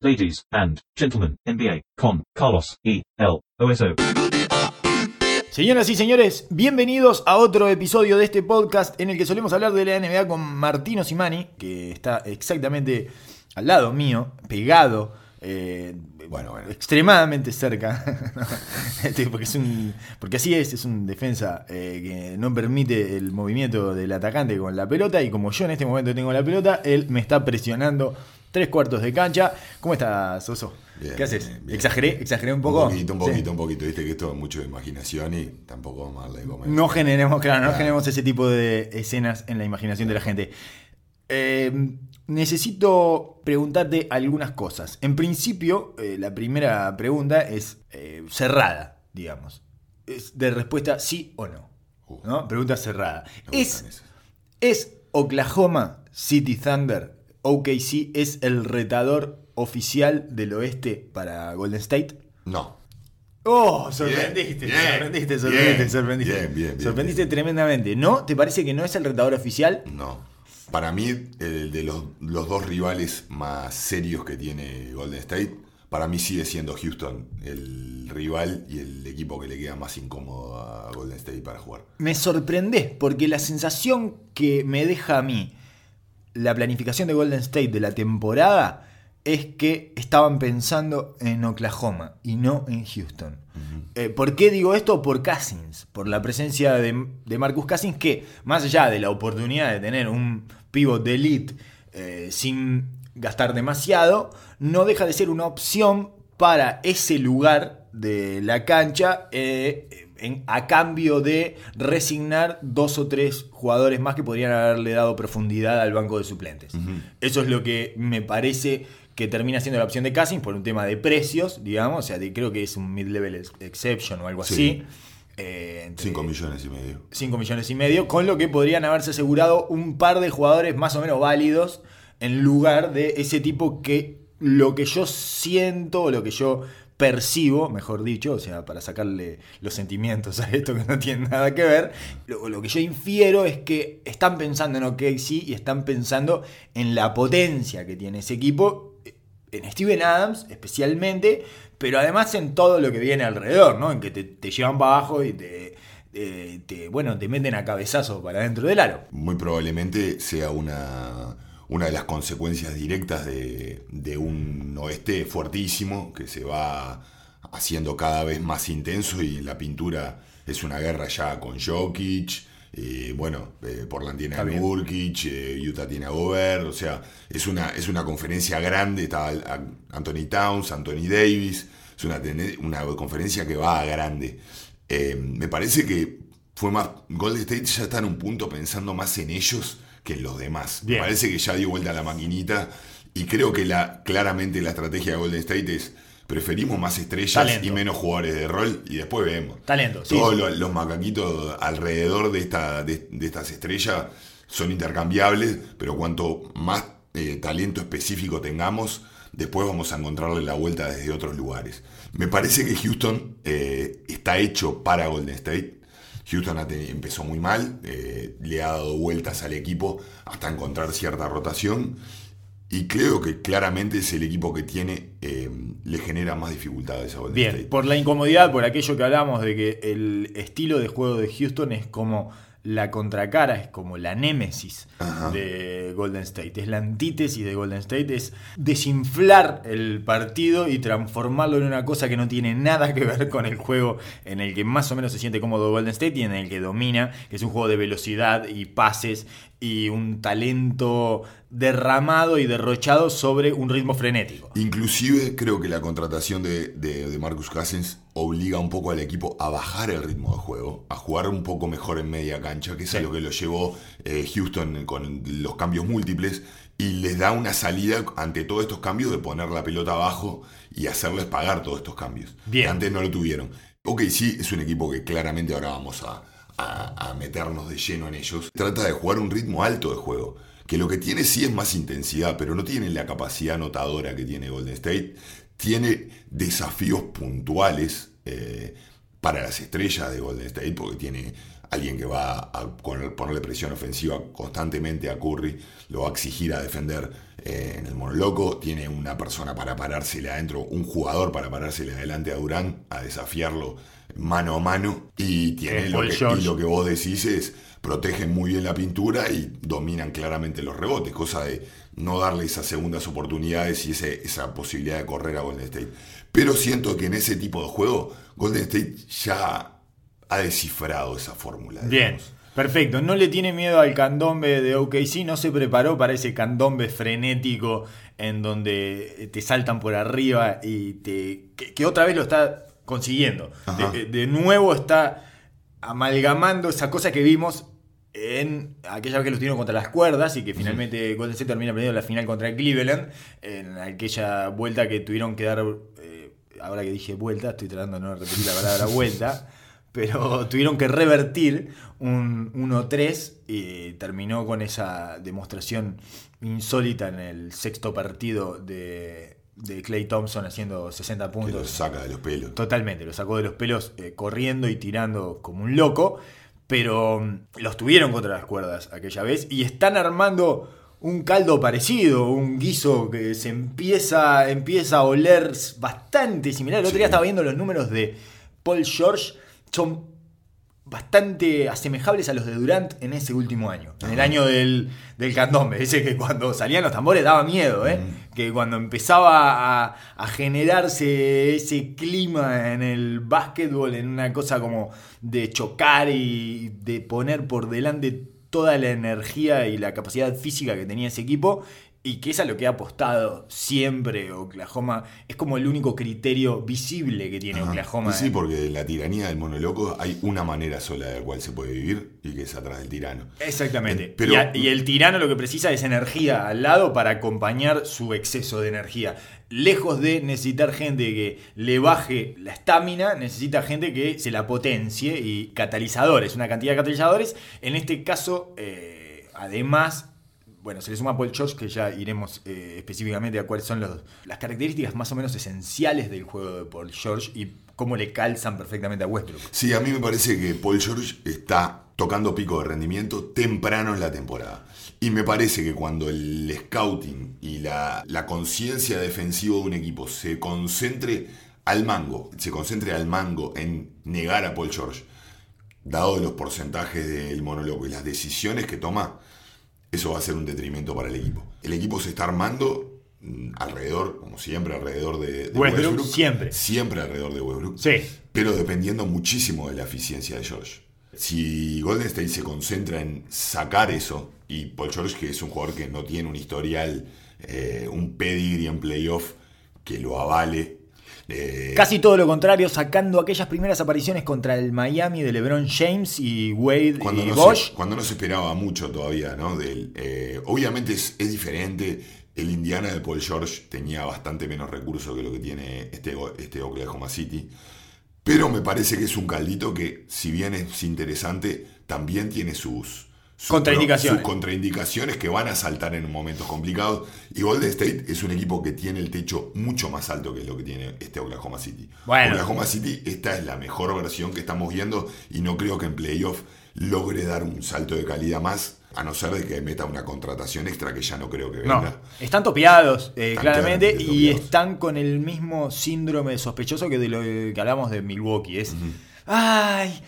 ladies and gentlemen, NBA, con Carlos E. L. OSO. Señoras y señores, bienvenidos a otro episodio de este podcast en el que solemos hablar de la NBA con Martino Simani, que está exactamente al lado mío, pegado, eh, bueno, bueno, extremadamente cerca, Este, porque, es un, porque así es, es un defensa eh, que no permite el movimiento del atacante con la pelota y como yo en este momento tengo la pelota, él me está presionando tres cuartos de cancha. ¿Cómo estás, Oso? Bien, ¿Qué haces? bien. ¿Exageré? ¿Exageré un poco? Un poquito, un Sí. poquito, un poquito. Viste que esto es mucho de imaginación y tampoco vamos a darle. No generemos, claro, no generemos ese tipo de escenas en la imaginación de la gente. Eh, necesito preguntarte algunas cosas. En principio, eh, la primera pregunta es eh, cerrada, digamos. Es de respuesta sí o no. Uh. ¿no? Pregunta cerrada. Me ¿Es, gustan esas. ¿Es Oklahoma City Thunder, OKC, es el retador oficial del oeste para Golden State? No. Oh, sorprendiste, Bien, sorprendiste, bien, sorprendiste, bien, sorprendiste. bien, bien, bien, sorprendiste tremendamente. ¿No? ¿Te parece que no es el retador oficial? No. Para mí, el de los, los dos rivales más serios que tiene Golden State, para mí sigue siendo Houston el rival y el equipo que le queda más incómodo a Golden State para jugar. Me sorprende porque la sensación que me deja a mí la planificación de Golden State de la temporada es que estaban pensando en Oklahoma y no en Houston. Eh, ¿Por qué digo esto? Por Cousins, por la presencia de, de Marcus Cousins, que más allá de la oportunidad de tener un pivot de elite eh, sin gastar demasiado, no deja de ser una opción para ese lugar de la cancha eh, en- a cambio de resignar dos o tres jugadores más que podrían haberle dado profundidad al banco de suplentes. Eso es lo que me parece que termina siendo la opción de Cousins por un tema de precios, digamos, o sea, de- creo que es un mid-level ex- exception o algo Sí. así. Eh, entre 5 millones y medio. 5 millones y medio, con lo que podrían haberse asegurado un par de jugadores más o menos válidos en lugar de ese tipo que lo que yo siento, lo que yo percibo, mejor dicho, o sea, para sacarle los sentimientos a esto que no tiene nada que ver, lo, que yo infiero es que están pensando en OKC y están pensando en la potencia que tiene ese equipo, en Steven Adams especialmente, pero además en todo lo que viene alrededor, ¿no? En que te, llevan para abajo y te, eh, te, bueno, te meten a cabezazo para dentro del aro. muy probablemente sea una, una de las consecuencias directas de, de un oeste fuertísimo que se va haciendo cada vez más intenso y la pintura es una guerra ya con Jokic. eh, bueno, eh, Portland tiene a. Nurkic, eh, Utah tiene a Gobert, o sea, es una, es una conferencia grande, está Anthony Towns, Anthony Davis, es una, una conferencia que va a grande. Eh, me parece que fue más. Golden State ya está en un punto pensando más en ellos que en los demás. Bien. Me parece que ya dio vuelta la maquinita. Y creo que la, claramente la estrategia de Golden State es. Preferimos más estrellas Talento. y menos jugadores de rol y después vemos. Talento, sí. Todos los, los macaquitos alrededor de, esta, de, de estas estrellas son intercambiables, pero cuanto más eh, talento específico tengamos, después vamos a encontrarle la vuelta desde otros lugares. Me parece que Houston eh, está hecho para Golden State. Houston empezó muy mal, eh, le ha dado vueltas al equipo hasta encontrar cierta rotación. Y creo que claramente es el equipo que tiene, eh, le genera más dificultades a Golden Bien, State. por la incomodidad, por aquello que hablamos de que el estilo de juego de Houston es como la contracara, es como la némesis Ajá. de Golden State. Es la antítesis de Golden State, es desinflar el partido y transformarlo en una cosa que no tiene nada que ver con el juego en el que más o menos se siente cómodo Golden State y en el que domina, que es un juego de velocidad y pases y un talento derramado y derrochado sobre un ritmo frenético. Inclusive creo que la contratación de, de- de Marcus Cousins obliga un poco al equipo a bajar el ritmo de juego, a jugar un poco mejor en media cancha, que es a lo que lo llevó eh, Houston con los cambios múltiples, y les da una salida ante todos estos cambios de poner la pelota abajo y hacerles pagar todos estos cambios. Bien. Que antes no lo tuvieron. Ok, sí, es un equipo que claramente ahora vamos a, a- a meternos de lleno en ellos. Trata de jugar un ritmo alto de juego. Que lo que tiene sí es más intensidad, pero no tiene la capacidad anotadora que tiene Golden State. Tiene desafíos puntuales eh, para las estrellas de Golden State, porque tiene alguien que va a ponerle presión ofensiva constantemente a Curry, lo va a exigir a defender eh, en el monoloco, tiene una persona para parársele adentro, un jugador para parársele adelante a Durán, a desafiarlo mano a mano, y tiene lo que, y lo que vos decís es protegen muy bien la pintura y dominan claramente los rebotes, cosa de no darle esas segundas oportunidades y ese, esa posibilidad de correr a Golden State. Pero siento que en ese tipo de juego, Golden State ya ha descifrado esa fórmula. Bien. Perfecto, no le tiene miedo al candombe de OKC, no se preparó para ese candombe frenético en donde te saltan por arriba y te que, otra vez lo está consiguiendo. De, nuevo está amalgamando esa cosa que vimos en aquella vez que los tuvieron contra las cuerdas y que finalmente Golden State termina perdiendo la final contra Cleveland, en aquella vuelta que tuvieron que dar, eh, ahora que dije vuelta, estoy tratando de no repetir la palabra vuelta, pero tuvieron que revertir un 1-3 y terminó con esa demostración insólita en el sexto partido de, Clay Thompson haciendo 60 puntos. Que lo saca de los pelos. Totalmente, lo sacó de los pelos eh, corriendo y tirando como un loco, pero mm, los tuvieron contra las cuerdas aquella vez y están armando un caldo parecido, un guiso que se empieza, empieza a oler bastante similar. El otro día estaba viendo los números de Paul George son bastante asemejables a los de Durant en ese último año, en el año del, del candombe. Ese que cuando salían los tambores daba miedo, ¿eh? Que cuando empezaba a, generarse ese clima en el básquetbol, en una cosa como de chocar y de poner por delante toda la energía y la capacidad física que tenía ese equipo, y que es a lo que ha apostado siempre Oklahoma. Es como el único criterio visible que tiene Oklahoma. Sí, porque en la tiranía del monoloco hay una manera sola de la cual se puede vivir y que es atrás del tirano. Exactamente. y, el tirano lo que precisa es energía al lado para acompañar su exceso de energía. Lejos de necesitar gente que le baje la estamina, necesita gente que se la potencie y catalizadores, una cantidad de catalizadores. En este caso, eh, además bueno, se le suma Paul George, que ya iremos eh, específicamente a cuáles son las características más o menos esenciales del juego de Paul George y cómo le calzan perfectamente a Westbrook. Sí, a mí me parece que Paul George está tocando pico de rendimiento temprano en la temporada. Y me parece que cuando el scouting y la, conciencia defensiva de un equipo se concentre al mango, se concentre al mango en negar a Paul George, dado los porcentajes del monólogo y las decisiones que toma, eso va a ser un detrimento para el equipo. El equipo se está armando mm, alrededor, como siempre, alrededor de, Westbrook, Siempre. Siempre alrededor de Westbrook. Sí. Pero dependiendo muchísimo de la eficiencia de George. Si Golden State se concentra en sacar eso, y Paul George, que es un jugador que no tiene un historial, eh, un pedigree en playoff que lo avale, eh, Casi todo lo contrario, sacando aquellas primeras apariciones contra el Miami de LeBron James y Wade cuando y no Bosch. cuando no se esperaba mucho todavía, ¿no? Eh, obviamente es, diferente. El Indiana de Paul George tenía bastante menos recursos que lo que tiene este, este Oklahoma City. Pero me parece que es un caldito que, si bien es interesante, también tiene sus, contraindicaciones. contraindicaciones que van a saltar en momentos complicados. Y Golden State es un equipo que tiene el techo mucho más alto que lo que tiene este Oklahoma City. Oklahoma City, esta es la mejor versión que estamos viendo y no creo que en playoff logre dar un salto de calidad más. A no ser de que meta una contratación extra que ya no creo que venga. están topeados, eh, claramente, y están con el mismo síndrome sospechoso que de lo que hablamos de Milwaukee. Es, ay,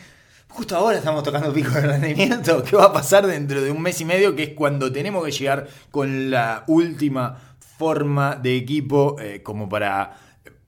justo ahora estamos tocando pico de rendimiento. ¿Qué va a pasar dentro de un mes y medio? Que es cuando tenemos que llegar con la última forma de equipo eh, como para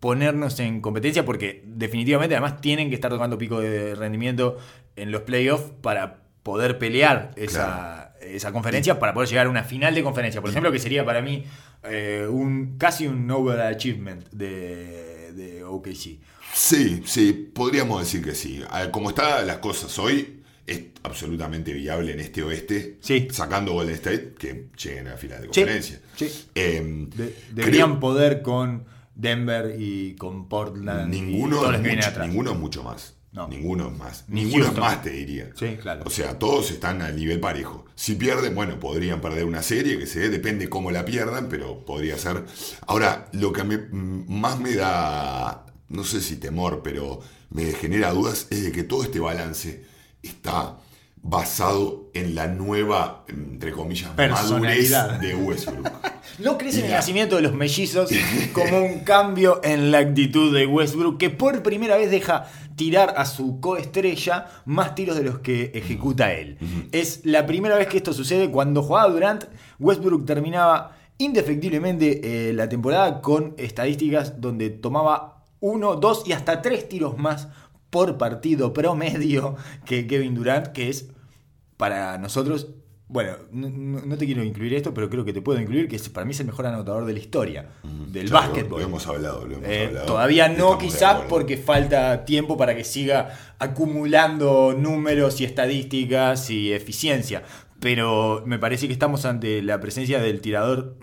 ponernos en competencia, porque definitivamente además tienen que estar tocando pico de rendimiento en los playoffs para poder pelear esa, esa conferencia, para poder llegar a una final de conferencia, por ejemplo, que sería para mí eh, un casi un overachievement de, de OKC. Sí, sí, podríamos decir que sí. Como están las cosas hoy, es absolutamente viable en este oeste, sí. sacando Golden State, que lleguen a la final de conferencia. Sí, em, deberían poder con Denver y con Portland. Ninguno, es, mucho, ninguno mucho más. Ninguno es más. Ninguno es más, te diría. Sí, claro. O sea, todos están al nivel parejo. Si pierden, bueno, podrían perder una serie, que se depende cómo la pierdan, pero podría ser. Ahora, lo que más me da no sé si temor, pero me genera dudas, es de que todo este balance está basado en la nueva, entre comillas, madurez de Westbrook. ¿No crees en el nacimiento de los mellizos como un cambio en la actitud de Westbrook que por primera vez deja tirar a su coestrella más tiros de los que ejecuta él? Es la primera vez que esto sucede. Cuando jugaba Durant, Westbrook terminaba indefectiblemente eh, la temporada con estadísticas donde tomaba uno, dos y hasta tres tiros más por partido promedio que Kevin Durant, que es para nosotros, bueno, no, te quiero incluir esto, pero creo que te puedo incluir, que es, para mí es el mejor anotador de la historia del Ya lo- básquetbol. Lo, hemos hablado, lo hemos Eh, hablado. todavía no quizás porque falta tiempo para que siga acumulando números y estadísticas y eficiencia, pero me parece que estamos ante la presencia del tirador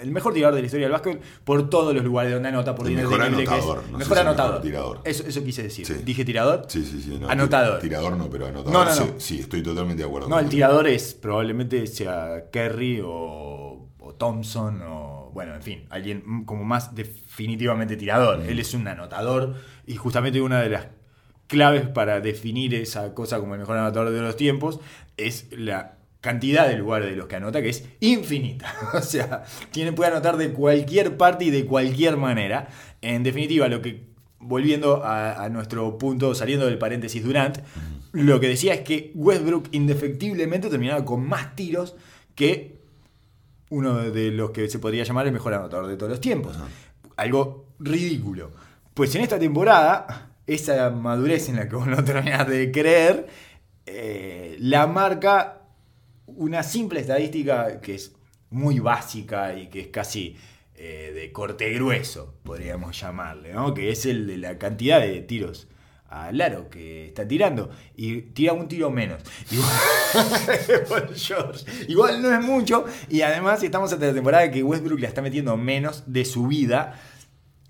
el mejor tirador de la historia del básquet por todos los lugares donde anota por El mejor increíble que es. anotador, no mejor anotador. mejor tirador. Eso, eso quise decir. Sí. Dije tirador. Sí, sí, sí. no, Anotador. Tirador no, pero anotador. No, no, sí, no. sí, estoy totalmente de acuerdo. No, el tirador es probablemente sea Kerry o, o Thompson o, bueno, en fin, alguien mm, como más definitivamente tirador. Él es un anotador y justamente una de las claves para definir esa cosa como el mejor anotador de los tiempos es la cantidad de lugares de los que anota que es infinita. o sea, tiene, puede anotar de cualquier parte y de cualquier manera. En definitiva, lo que volviendo a, a nuestro punto, saliendo del paréntesis Durant, lo que decía es que Westbrook indefectiblemente terminaba con más tiros que uno de los que se podría llamar el mejor anotador de todos los tiempos. Algo ridículo. Pues en esta temporada, esa madurez en la que vos no terminás de creer, eh, la marca una simple estadística que es muy básica y que es casi eh, de corte grueso, podríamos llamarle, ¿no? que es el de la cantidad de tiros al aro que está tirando y tira un tiro menos. Igual, Paul George. Igual no es mucho y además estamos hasta la temporada que Westbrook la está metiendo menos de su vida,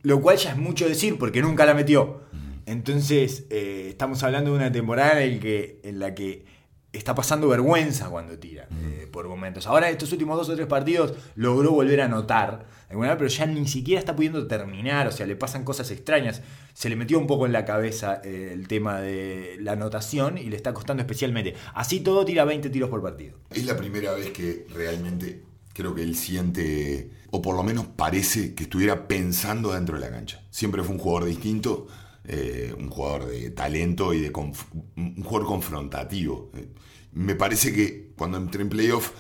lo cual ya es mucho decir porque nunca la metió. Entonces eh, estamos hablando de una temporada en, el que, en la que está pasando vergüenza cuando tira eh, por momentos. Ahora estos últimos dos o tres partidos logró volver a anotar, pero ya ni siquiera está pudiendo terminar, o sea, le pasan cosas extrañas. Se le metió un poco en la cabeza eh, el tema de la anotación y le está costando especialmente. Así todo tira 20 tiros por partido. Es la primera vez que realmente creo que él siente, o por lo menos parece que estuviera pensando dentro de la cancha. Siempre fue un jugador distinto, eh, un jugador de talento y de un jugador confrontativo. Me parece que cuando entré en playoff,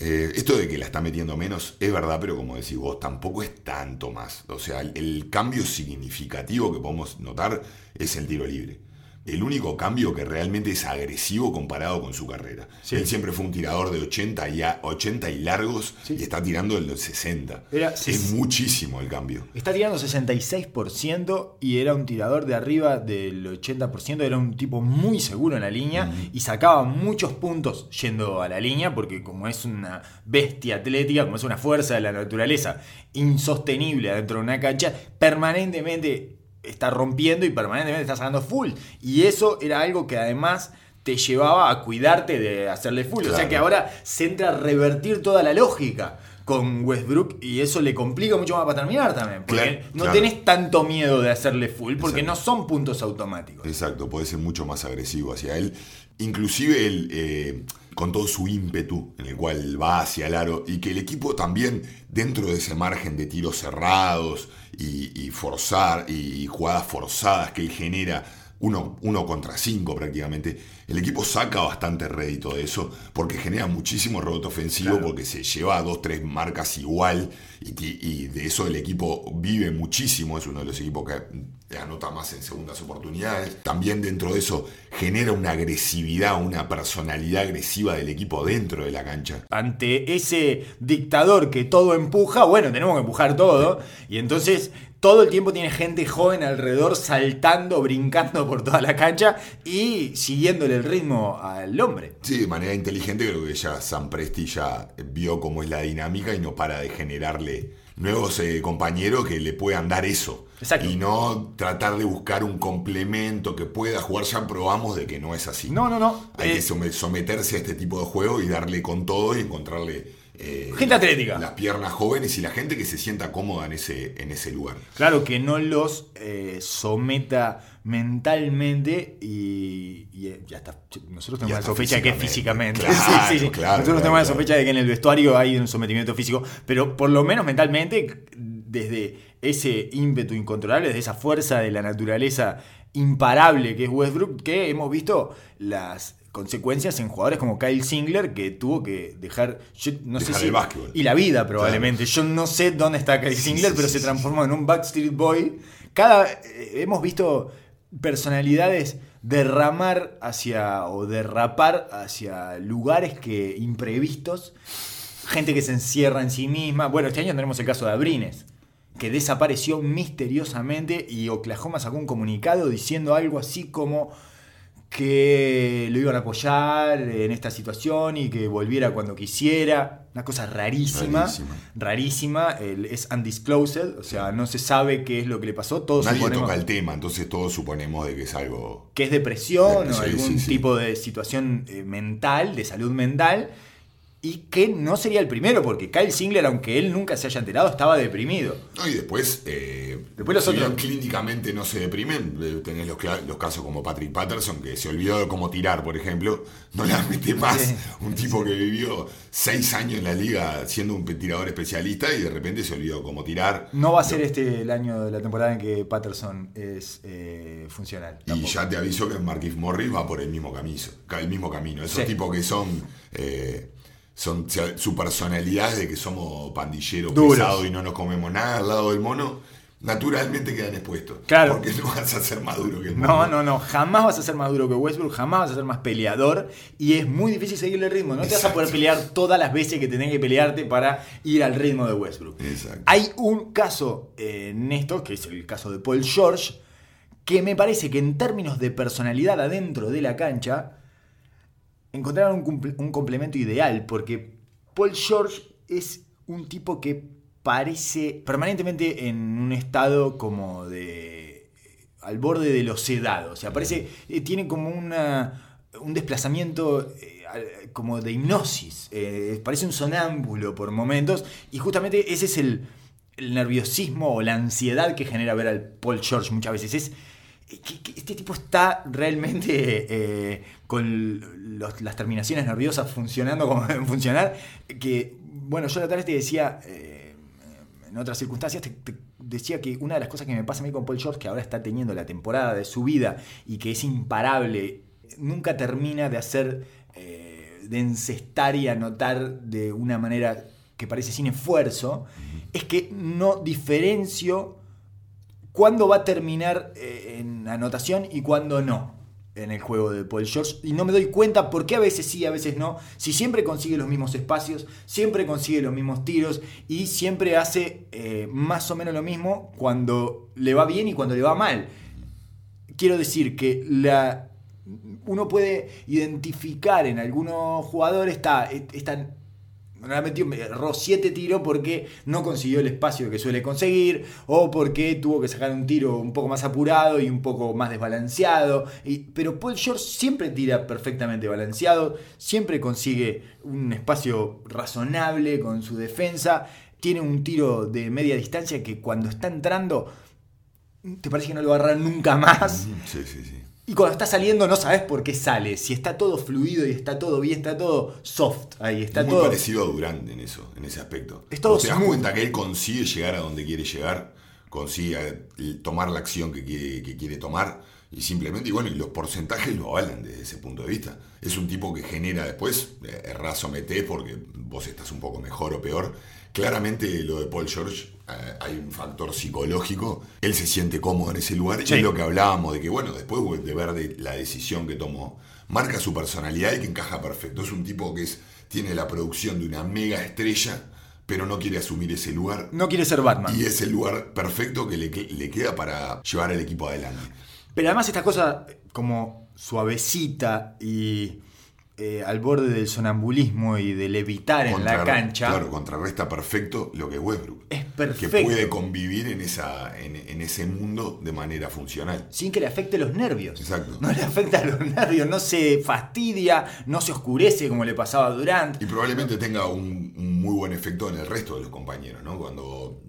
eh, esto de que la está metiendo menos es verdad, pero como decís vos, tampoco es tanto más. O sea, el cambio significativo que podemos notar es el tiro libre. El único cambio que realmente es agresivo comparado con su carrera. Sí. Él siempre fue un tirador de 80 y, a- 80 y largos Sí. y está tirando el de 60. Era- es muchísimo el cambio. Está tirando 66% y era un tirador de arriba del 80%, era un tipo muy seguro en la línea y sacaba muchos puntos yendo a la línea porque como es una bestia atlética, como es una fuerza de la naturaleza insostenible dentro de una cancha, permanentemente está rompiendo y permanentemente está sacando full. Y eso era algo que además te llevaba a cuidarte de hacerle full. O sea que ahora se entra a revertir toda la lógica con Westbrook y eso le complica mucho más para terminar también. Porque Claro, no claro. tenés tanto miedo de hacerle full porque Exacto. no son puntos automáticos. Exacto, puede ser mucho más agresivo hacia él. Inclusive él, eh, con todo su ímpetu en el cual va hacia el aro y que el equipo también dentro de ese margen de tiros cerrados y, y forzar y jugadas forzadas que él genera uno, uno contra cinco prácticamente, el equipo saca bastante rédito de eso porque genera muchísimo rebote ofensivo Claro. porque se lleva a dos, tres marcas igual y, y de eso el equipo vive muchísimo, es uno de los equipos que anota más en segundas oportunidades. También dentro de eso genera una agresividad, una personalidad agresiva del equipo dentro de la cancha. Ante ese dictador que todo empuja, bueno, tenemos que empujar todo. Y entonces todo el tiempo tiene gente joven alrededor saltando, brincando por toda la cancha y siguiéndole el ritmo al hombre. Sí, de manera inteligente creo que ya Sam Presti ya vio cómo es la dinámica y no para de generarle nuevos eh, compañeros que le puedan dar eso. Exacto. Y no tratar de buscar un complemento que pueda jugar. Ya probamos de que no es así. No, no, no. Hay Eh, que some- someterse a este tipo de juego y darle con todo y encontrarle eh, Gente atlética. Las piernas jóvenes y la gente que se sienta cómoda en ese, en ese lugar. Claro, que no los eh, someta mentalmente y, y, eh, ya está. Nosotros tenemos Y la hasta sospecha que es físicamente. físicamente. Claro, claro, Nosotros claro, tenemos la sospecha de que en el vestuario hay un sometimiento físico, pero por lo menos mentalmente, desde ese ímpetu incontrolable, desde esa fuerza de la naturaleza imparable que es Westbrook, que hemos visto las consecuencias en jugadores como Kyle Singler que tuvo que dejar yo no sé si y la vida probablemente yo no sé dónde está Kyle Sí, Singler sí, pero sí, se sí. transformó en un Backstreet Boy cada eh, hemos visto personalidades derramar hacia o derrapar hacia lugares que imprevistos gente que se encierra en sí misma. Bueno este año tenemos el caso de Abrines que desapareció misteriosamente y Oklahoma sacó un comunicado diciendo algo así como que lo iban a apoyar en esta situación y que volviera cuando quisiera. Una cosa rarísima. Rarísima. Rarísima. el- es undisclosed, o sea, no se sabe qué es lo que le pasó. Todos Nadie suponemos toca el tema, entonces todos suponemos de que es algo. que es depresión Depresión, o algún sí, sí. tipo de situación eh, mental, de salud mental. Y que no sería el primero, porque Kyle Singler, aunque él nunca se haya enterado, estaba deprimido. No, y después, eh, Después los si otros- clínicamente no se deprimen, eh, tenés los, casos como Patrick Patterson, que se olvidó de cómo tirar, por ejemplo, no le mete más Sí. un tipo que vivió seis años en la liga siendo un tirador especialista y de repente se olvidó cómo tirar. No va a ser este el año de la temporada en que Patterson es eh, funcional. Y ya te aviso que Marquis Morris va por el mismo camino. El mismo camino. Esos Sí. tipos que son. eh, son su personalidad de que somos pandilleros pesados y no nos comemos nada al lado del mono, naturalmente quedan expuestos. Claro. Porque no vas a ser más duro que el mono. No, no, no. Jamás vas a ser más duro que Westbrook, jamás vas a ser más peleador. Y es muy difícil seguirle el ritmo. No te vas a poder pelear todas las veces que tenés que pelearte para ir al ritmo de Westbrook. Exacto. Hay un caso en esto, que es el caso de Paul George, que me parece que en términos de personalidad adentro de la cancha, encontraron un, un complemento ideal, porque Paul George es un tipo que parece permanentemente en un estado como de... al borde de lo sedado, o sea, parece, eh, tiene como una, un desplazamiento eh, como de hipnosis, eh, parece un sonámbulo por momentos, y justamente ese es el, el nerviosismo o la ansiedad que genera ver al Paul George muchas veces. Este tipo está realmente eh, con los- las terminaciones nerviosas funcionando como deben funcionar. Que, bueno, yo la vez te decía, eh, en otras circunstancias, te, te decía que una de las cosas que me pasa a mí con Paul George, que ahora está teniendo la temporada de su vida y que es imparable, nunca termina de hacer, eh, de encestar y anotar de una manera que parece sin esfuerzo, es que no diferencio cuándo va a terminar eh, en anotación y cuándo no en el juego de Paul George. Y no me doy cuenta por qué a veces sí, a veces no. Si siempre consigue los mismos espacios, siempre consigue los mismos tiros y siempre hace eh, más o menos lo mismo cuando le va bien y cuando le va mal. Quiero decir que la, uno puede identificar en algunos jugadores, está, está me erró 7 tiros porque no consiguió el espacio que suele conseguir o porque tuvo que sacar un tiro un poco más apurado y un poco más desbalanceado. Y- pero Paul George siempre tira perfectamente balanceado, siempre consigue un espacio razonable con su defensa, tiene un tiro de media distancia que cuando está entrando te parece que no lo va a agarrar nunca más. Sí, sí, sí. Y cuando está saliendo no sabes por qué sale. Si está todo fluido y está todo bien, está todo soft ahí, está es muy todo. parecido a Durant en eso, en ese aspecto. Es todo te das cuenta que él consigue llegar a donde quiere llegar, consigue tomar la acción que quiere, que quiere tomar y simplemente, y bueno, y los porcentajes lo avalan desde ese punto de vista. Es un tipo que genera después, eh, errás o metés porque vos estás un poco mejor o peor. Claramente lo de Paul George, eh, hay un factor psicológico, él se siente cómodo en ese lugar Sí. y es lo que hablábamos de que, bueno, después de ver de la decisión que tomó, marca su personalidad y que encaja perfecto. Es un tipo que es, tiene la producción de una mega estrella, pero no quiere asumir ese lugar. No quiere ser Batman. Y es el lugar perfecto que le, que- le queda para llevar al equipo adelante. Pero además esta cosa como suavecita y eh, al borde del sonambulismo y del evitar en la cancha. Claro, contrarresta perfecto lo que es Westbrook. Es Que perfecto. puede convivir en, esa, en, en ese mundo de manera funcional. Sin que le afecte los nervios. Exacto. No le afecta los nervios, no se fastidia, no se oscurece como le pasaba a Durant. Y probablemente tenga un, un muy buen efecto en el resto de los compañeros, ¿no? Cuando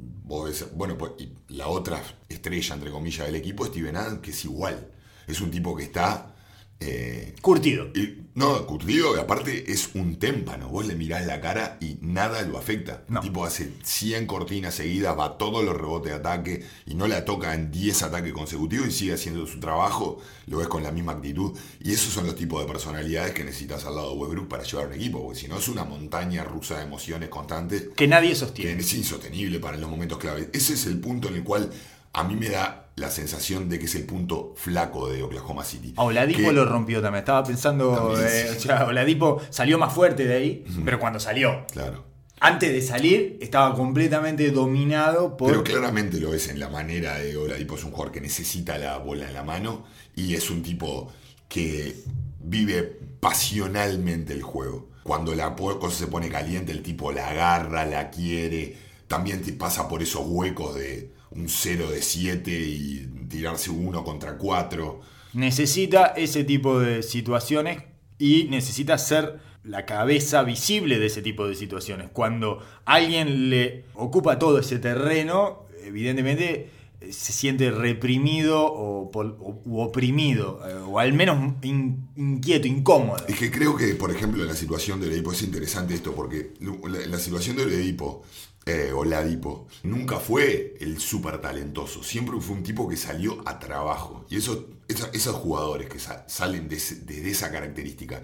bueno, pues la otra estrella, entre comillas, del equipo, Steven Adams, que es igual. Es un tipo que está... eh, Curtido. y- no, curtido, y aparte es un témpano. Vos le mirás la cara y nada lo afecta. No. El tipo hace 100 cortinas seguidas, va todos los rebotes de ataque y no la toca en 10 ataques consecutivos y sigue haciendo su trabajo. Lo ves con la misma actitud. Y esos son los tipos de personalidades que necesitas al lado de Westbrook para llevar un equipo. Porque si no es una montaña rusa de emociones constantes Que nadie que sostiene. es insostenible para los momentos clave. Ese es el punto en el cual a mí me da la sensación de que es el punto flaco de Oklahoma City. A Oladipo Que- lo rompió también. Estaba pensando, También, eh, sí. o sea, Oladipo salió más fuerte de ahí, pero cuando salió, Claro. antes de salir, estaba completamente dominado por... Pero claramente lo ves en la manera de Oladipo. Es un jugador que necesita la bola en la mano y es un tipo que vive pasionalmente el juego. Cuando la cosa se pone caliente, el tipo la agarra, la quiere. También te pasa por esos huecos de un 0 de 7 y tirarse uno contra 4. necesita ese tipo de situaciones y necesita ser la cabeza visible de ese tipo de situaciones. Cuando alguien le ocupa todo ese terreno, evidentemente eh, se siente reprimido o, pol- o- u oprimido, eh, o al menos in- inquieto, incómodo. Es que creo que, por ejemplo, en la situación de Oladipo es interesante esto, porque la, la situación de Oladipo, eh, Oladipo, nunca fue el súper talentoso, siempre fue un tipo que salió a trabajo. Y eso, esa- esos jugadores que sa- salen de, ese- de esa característica,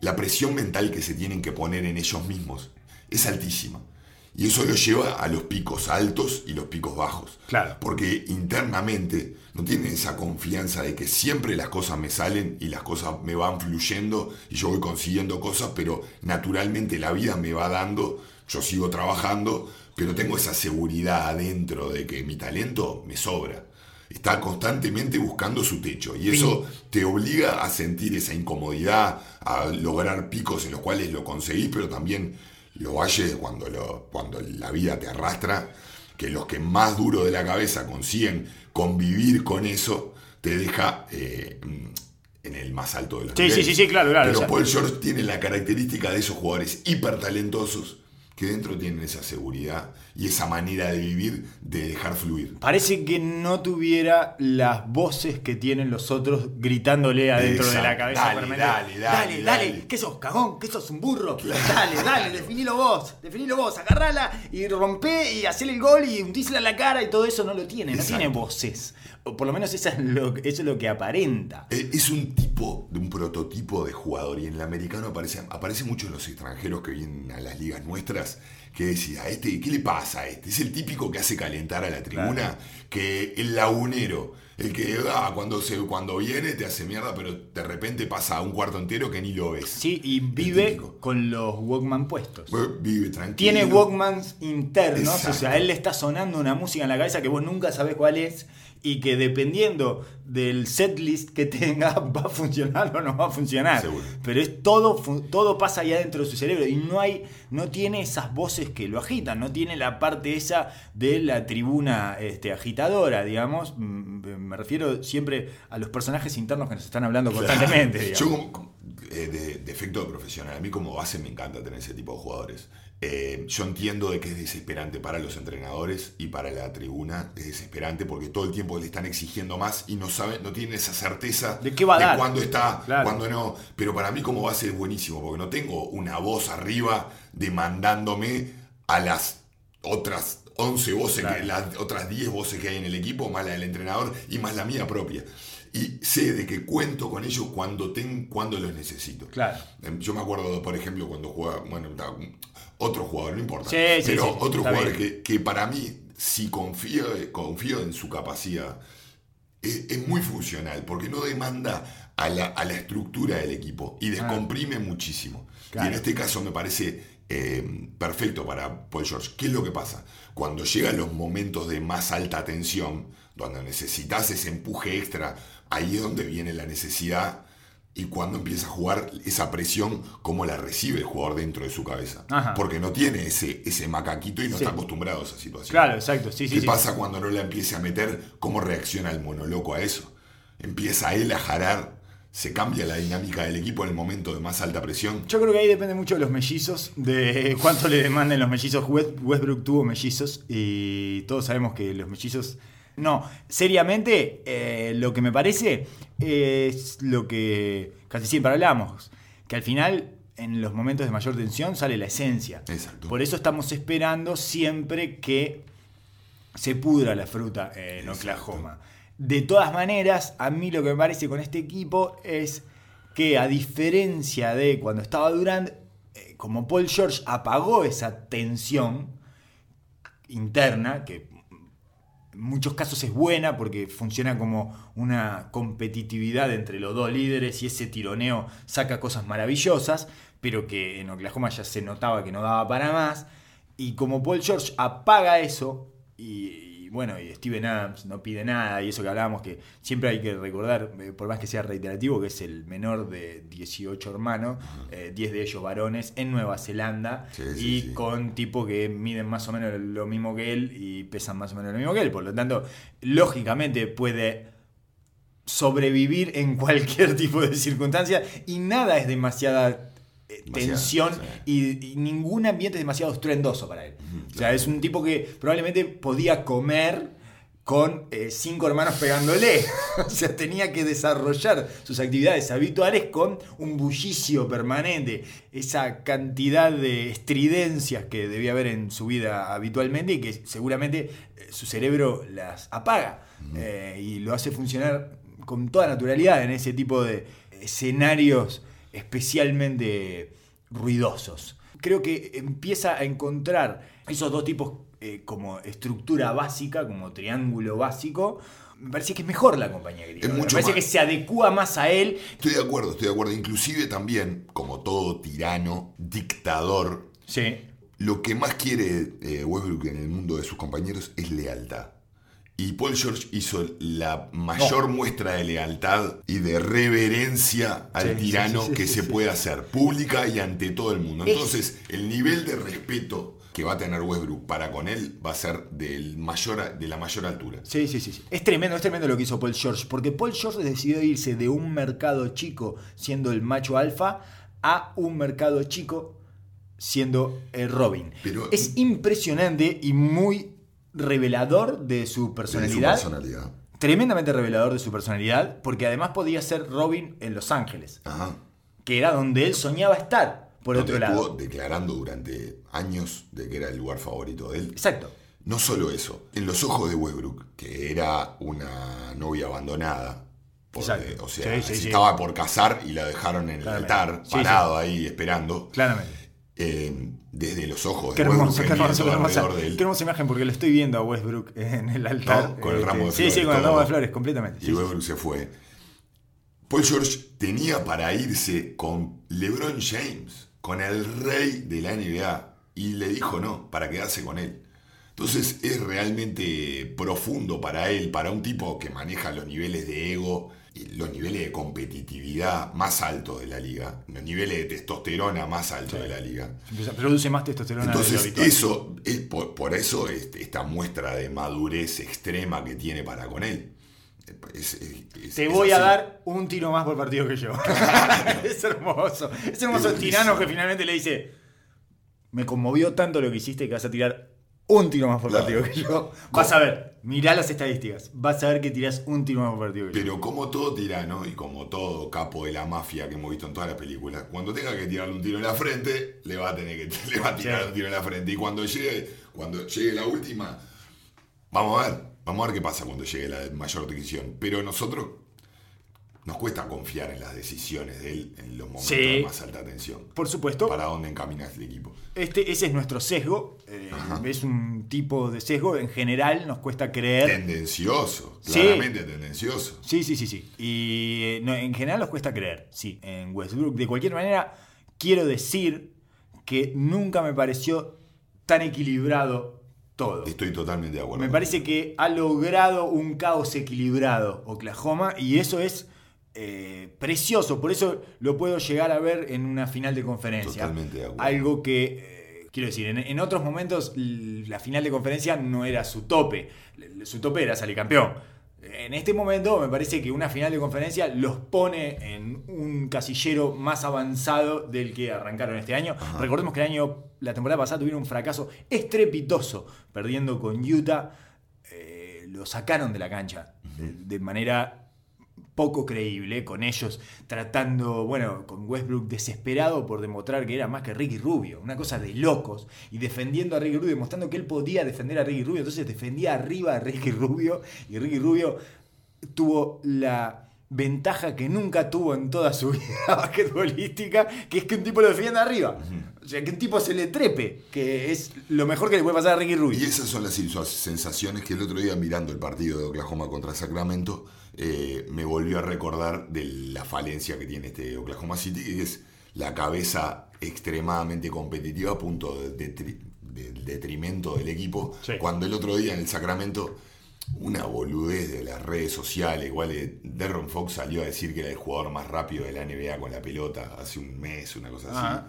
la presión mental que se tienen que poner en ellos mismos es altísima. Y eso lo lleva a los picos altos y los picos bajos. Claro. Porque internamente no tienen esa confianza de que siempre las cosas me salen y las cosas me van fluyendo y yo voy consiguiendo cosas, pero naturalmente la vida me va dando, yo sigo trabajando, pero tengo esa seguridad adentro de que mi talento me sobra. Está constantemente buscando su techo y eso te obliga a sentir esa incomodidad, a lograr picos en los cuales lo conseguís, pero también los valles cuando, lo, cuando la vida te arrastra, que los que más duro de la cabeza consiguen convivir con eso, te deja eh, en el más alto de los Sí, niveles. sí, sí, sí, claro, claro, Pero o sea- Paul George tiene la característica de esos jugadores hiper talentosos que dentro tienen esa seguridad y esa manera de vivir, de dejar fluir. Parece que no tuviera las voces que tienen los otros gritándole adentro de la cabeza. Dale, permanente. dale, dale, dale, dale. ¿qué sos, cagón? ¿Qué sos, un burro? Dale, dale, definilo vos, definilo vos, agarrala y rompé y hacele el gol y hundísela en la cara y todo eso no lo tiene, no tiene voces. O por lo menos esa es lo, eso es lo que aparenta. Eh, Es un tipo, de un prototipo de jugador y en el americano aparece, aparece mucho en los extranjeros que vienen a las ligas nuestras que decís, a este, ¿qué le pasa a este? Es el típico que hace calentar a la tribuna, que el lagunero, el que ah, cuando, se, cuando viene te hace mierda, pero de repente pasa un cuarto entero que ni lo ves. Sí, y vive con los Walkman puestos. Vive tranquilo. Tiene Walkmans internos, o sea, a él le está sonando una música en la cabeza que vos nunca sabés cuál es y que dependiendo del setlist que tenga va a funcionar o no va a funcionar. Seguro. Pero es todo todo pasa ahí adentro de su cerebro y no hay no tiene esas voces que lo agitan, no tiene la parte esa de la tribuna este, agitadora, digamos. Mm, Me refiero siempre a los personajes internos que nos están hablando constantemente. Yo como, eh, de, de efecto profesional, a mí como base me encanta tener ese tipo de jugadores. Eh, yo entiendo de que es desesperante para los entrenadores y para la tribuna, es desesperante porque todo el tiempo le están exigiendo más y no saben, no tienen esa certeza ¿De qué va a dar? cuándo está, Claro. cuándo no. Pero para mí como base es buenísimo, porque no tengo una voz arriba demandándome a las otras 11 voces, Claro. que, las otras 10 voces que hay en el equipo, más la del entrenador y más la mía propia. Y sé de que cuento con ellos cuando, ten, cuando los necesito. Claro. Em, Yo me acuerdo, por ejemplo, cuando jugaba, bueno, otro jugador, no importa. Sí, pero sí, otro jugador que, que para mí, si confío, confío en su capacidad, es, es muy funcional, porque no demanda a la, a la estructura del equipo y descomprime muchísimo. Y en este caso me parece eh, perfecto para Paul George. ¿Qué es lo que pasa? Cuando llegan los momentos de más alta tensión, donde necesitas ese empuje extra, ahí es donde viene la necesidad y cuando empieza a jugar esa presión, cómo la recibe el jugador dentro de su cabeza. Ajá. Porque no tiene ese, ese macaquito y no Sí. está acostumbrado a esa situación. Claro, exacto. Sí, sí, ¿Qué sí. pasa cuando no la empiece a meter? ¿Cómo reacciona el monoloco a eso? Empieza él a jarar ¿Se cambia la dinámica del equipo en el momento de más alta presión? Yo creo que ahí depende mucho de los mellizos, de cuánto le demanden los mellizos. West- Westbrook tuvo mellizos y todos sabemos que los mellizos... No, seriamente, eh, lo que me parece es lo que casi siempre hablamos, que al final, en los momentos de mayor tensión, sale la esencia. Exacto. Por eso estamos esperando siempre que se pudra la fruta en Exacto. Oklahoma. De todas maneras, a mí lo que me parece con este equipo es que a diferencia de cuando estaba Durant, eh, como Paul George apagó esa tensión interna, que muchos casos es buena porque funciona como una competitividad entre los dos líderes y ese tironeo saca cosas maravillosas, pero que en Oklahoma ya se notaba que no daba para más. Y como Paul George apaga eso, y, y bueno, y Steven Adams no pide nada, y eso que hablábamos que siempre hay que recordar, eh, por más que sea reiterativo, que es el menor de 18 hermanos, eh, 10 de ellos varones, en Nueva Zelanda, Sí, y sí. con tipos que miden más o menos lo mismo que él y pesan más o menos lo mismo que él. Por lo tanto, lógicamente puede sobrevivir en cualquier tipo de circunstancia y nada es demasiada eh, tensión sí. y, y ningún ambiente es demasiado estruendoso para él. O sea, es un tipo que probablemente podía comer con eh, cinco hermanos pegándole. o sea, tenía que desarrollar sus actividades habituales con un bullicio permanente. Esa cantidad de estridencias que debía haber en su vida habitualmente y que seguramente eh, su cerebro las apaga eh, y lo hace funcionar con toda naturalidad en ese tipo de escenarios especialmente ruidosos. Creo que empieza a encontrar esos dos tipos eh, como estructura básica, como triángulo básico. Me parece que es mejor la compañía gringa. Es Me parece más. que se adecua más a él. Estoy de acuerdo, estoy de acuerdo. Inclusive también, como todo tirano, dictador, Sí. lo que más quiere eh, Westbrook en el mundo de sus compañeros es lealtad. Y Paul George hizo la mayor muestra de lealtad y de reverencia al Sí, tirano sí, sí, que sí, se sí. puede hacer, pública y ante todo el mundo. Es- Entonces, el nivel de respeto que va a tener Westbrook para con él va a ser del mayor, de la mayor altura. Sí, sí, sí, sí. Es tremendo, es tremendo lo que hizo Paul George, porque Paul George decidió irse de un mercado chico siendo el macho alfa a un mercado chico siendo el Robin. Pero- es impresionante y muy revelador de su De su personalidad. personalidad. Tremendamente revelador de su personalidad, porque además podía ser Robin en Los Ángeles, Ajá. que era donde él soñaba estar, por Donde otro lado. estuvo declarando durante años de que era el lugar favorito de él. Exacto. No solo eso, en los ojos de Westbrook, que era una novia abandonada, porque, Exacto. o sea, Sí, sí, se sí. estaba por casar y la dejaron en el Claramente. altar, parado ahí esperando, Claramente. eh, desde los ojos Qué de hermoso, qué hermoso, qué hermosa, él. qué hermosa imagen porque lo estoy viendo a Westbrook en el altar. ¿No? Con el ramo de Sí, sí, flores, con el ramo de flores, completamente. Y sí, sí. Westbrook se fue. Paul George tenía para irse con LeBron James, con el rey de la NBA, y le dijo no, para quedarse con él. Entonces es realmente profundo para él, para un tipo que maneja los niveles de ego los niveles de competitividad más altos de la liga, los niveles de testosterona más altos de la liga. Produce más testosterona de lo Entonces, eso, es por, por eso esta muestra de madurez extrema que tiene para con él. Es- es- es- Te voy a dar un tiro más por partido que yo. es hermoso. Es hermoso el tirano que finalmente le dice: Me conmovió tanto lo que hiciste que vas a tirar un tiro más por Claro. partido que yo. Vas a ver, mirá las estadísticas. Vas a ver que tirás un tiro por partido. Pero como todo tirano y como todo capo de la mafia que hemos visto en todas las películas, cuando tenga que tirarle un tiro en la frente, le va a tener que le va a tirar Sí. un tiro en la frente. Y cuando llegue, cuando llegue la última, vamos a ver, vamos a ver qué pasa cuando llegue la mayor decisión. Pero nosotros nos cuesta confiar en las decisiones de él en los momentos de más alta tensión. Por supuesto, Para dónde encaminas el equipo. este, ese es nuestro sesgo. eh, es un tipo de sesgo. En general, nos cuesta creer. Tendencioso, claramente tendencioso. Sí, sí, sí, sí. Y eh, no, en general nos cuesta creer, sí, en Westbrook. De cualquier manera, quiero decir que nunca me pareció tan equilibrado todo. Estoy totalmente de acuerdo. Me parece que ha logrado un caos equilibrado Oklahoma y eso es eh, precioso. Por eso lo puedo llegar a ver en una final de conferencia. Totalmente de acuerdo. Algo que, eh, quiero decir, en, en otros momentos la final de conferencia no era su tope. Su tope era salir campeón. En este momento me parece que una final de conferencia los pone en un casillero más avanzado del que arrancaron este año. Recordemos que el año, la temporada pasada tuvieron un fracaso estrepitoso, perdiendo con Utah. Eh, lo sacaron de la cancha de, de manera poco creíble, con ellos tratando, bueno, con Westbrook desesperado por demostrar que era más que Ricky Rubio, una cosa de locos, y defendiendo a Ricky Rubio, demostrando que él podía defender a Ricky Rubio, entonces defendía arriba a Ricky Rubio, y Ricky Rubio tuvo la ventaja que nunca tuvo en toda su vida basquetbolística, que es que un tipo lo defienda arriba. O sea, que un tipo se le trepe, que es lo mejor que le puede pasar a Ricky Rubio. Y esas son las sensaciones que el otro día mirando el partido de Oklahoma contra Sacramento eh, me volvió a recordar de la falencia que tiene este Oklahoma City, que es la cabeza extremadamente competitiva a punto de, detrimento del equipo. Cuando el otro día en el Sacramento una boludez de las redes sociales. Igual de Derron Fox salió a decir que era el jugador más rápido de la NBA con la pelota hace un mes, una cosa así.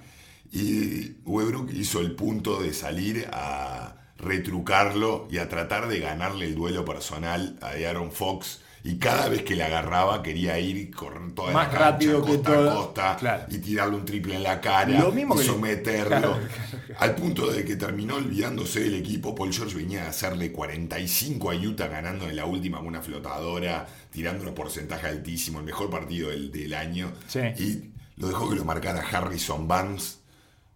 Y Westbrook hizo el punto de salir a retrucarlo y a tratar de ganarle el duelo personal a Aaron Fox. Y cada vez que le agarraba quería ir correr toda Más la cancha, rápido que costa todo. a costa Claro. y tirarle un triple en la cara Lo mismo y someterlo. Claro, Al punto de que terminó olvidándose del equipo. Paul George venía a hacerle 45 a Utah ganando en la última una flotadora, tirando un porcentaje altísimo, el mejor partido del, del año. Sí. Y lo dejó que lo marcara Harrison Barnes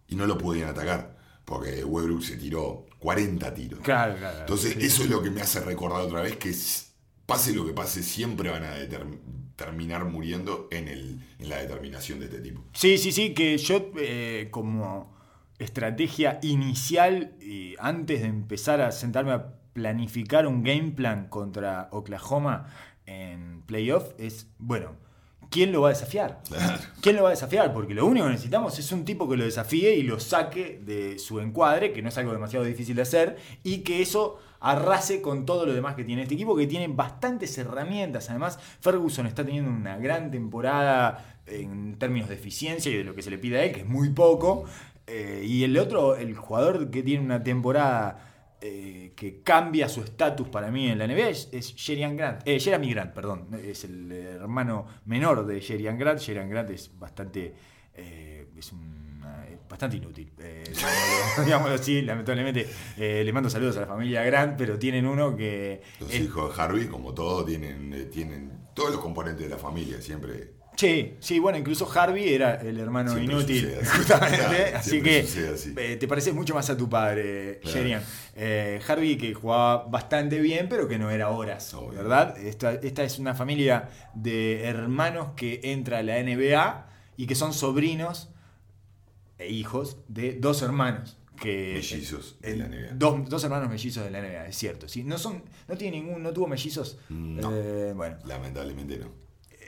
y no lo pudieron atacar. Porque Westbrook se tiró 40 tiros. Claro, claro. Entonces, Sí. eso es lo que me hace recordar otra vez que pase lo que pase, siempre van a terminar muriendo en, el, en la determinación de este tipo. Sí, sí, sí, que yo eh, como estrategia inicial, y antes de empezar a sentarme a planificar un game plan contra Oklahoma en playoff, es, bueno, ¿quién lo va a desafiar? ¿Quién lo va a desafiar? Porque lo único que necesitamos es un tipo que lo desafíe y lo saque de su encuadre, que no es algo demasiado difícil de hacer, y que eso arrase con todo lo demás que tiene este equipo, que tiene bastantes herramientas. Además, Ferguson está teniendo una gran temporada en términos de eficiencia y de lo que se le pide a él, que es muy poco. Eh, y el otro, el jugador que tiene una temporada eh, que cambia su estatus para mí en la NBA es, es Grant. Eh, Jeremy Grant, perdón. Es el hermano menor de Jerian Grant. Jerian Grant es bastante. eh, es es bastante inútil. eh, digámoslo, digámoslo así, lamentablemente. Eh, le mando saludos a la familia Grant, pero tienen uno que. Los hijos de Harvey, como todos, tienen, eh, tienen todos los componentes de la familia, siempre. Sí, sí, bueno, incluso Harvey era el hermano Siempre inútil, sucede justamente. Claro, así que sucede eh, te pareces mucho más a tu padre, Claro. Jerian. Eh, Harvey que jugaba bastante bien, pero que no era horas, Obvio. ¿verdad? Esta, esta es una familia de hermanos que entra a la NBA y que son sobrinos e hijos de dos hermanos. Que, Mellizos de la NBA. Dos, dos hermanos mellizos de la NBA, es cierto. Sí, no, son, no tiene ningún, no tuvo mellizos. No. Eh, bueno, Lamentablemente no.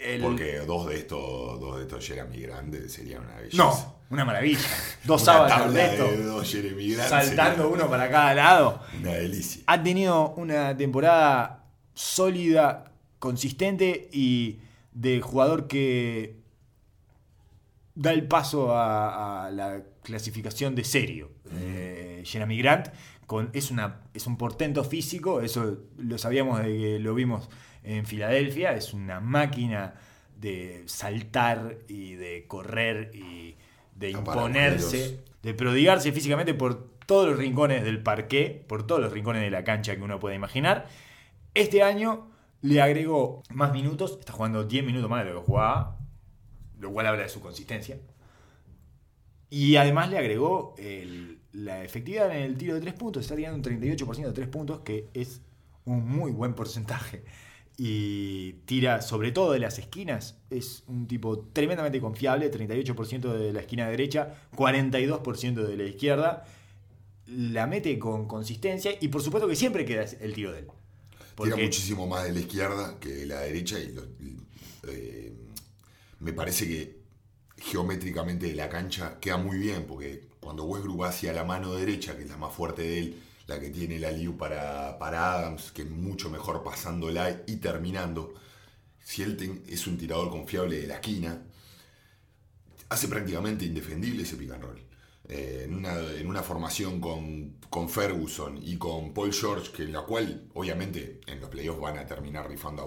el- Porque dos de estos, dos de estos Jeremy Grande serían una belleza. No, una maravilla. Dos sábados de esto, de dos Jeremy saltando sería uno para cada lado. Una delicia. Ha tenido una temporada sólida, consistente y de jugador que da el paso a, a la clasificación de serio. Eh, Jeremy Grant con, es, una, es un portento físico, eso lo sabíamos de que lo vimos en Filadelfia, es una máquina de saltar y de correr y de imponerse, de prodigarse físicamente por todos los rincones del parqué, por todos los rincones de la cancha que uno puede imaginar. Este año le agregó más minutos, está jugando 10 minutos más de lo que jugaba, lo cual habla de su consistencia. Y además le agregó el- la efectividad en el tiro de 3 puntos, está tirando un 38% de 3 puntos, que es un muy buen porcentaje. Y tira sobre todo de las esquinas, es un tipo tremendamente confiable, 38% de la esquina derecha, 42% de la izquierda. La mete con consistencia y por supuesto que siempre queda el tiro de él. Tira muchísimo más de la izquierda que de la derecha y eh, me parece que geométricamente de la cancha queda muy bien porque cuando Westbrook va hacia la mano derecha, que es la más fuerte de él, la que tiene la Liu para, para Adams, que es mucho mejor pasándola y terminando, si él ten- es un tirador confiable de la esquina, hace prácticamente indefendible ese pick. Eh, en, una, en una formación con, con Ferguson y con Paul George, que en la cual obviamente en los playoffs van a terminar rifando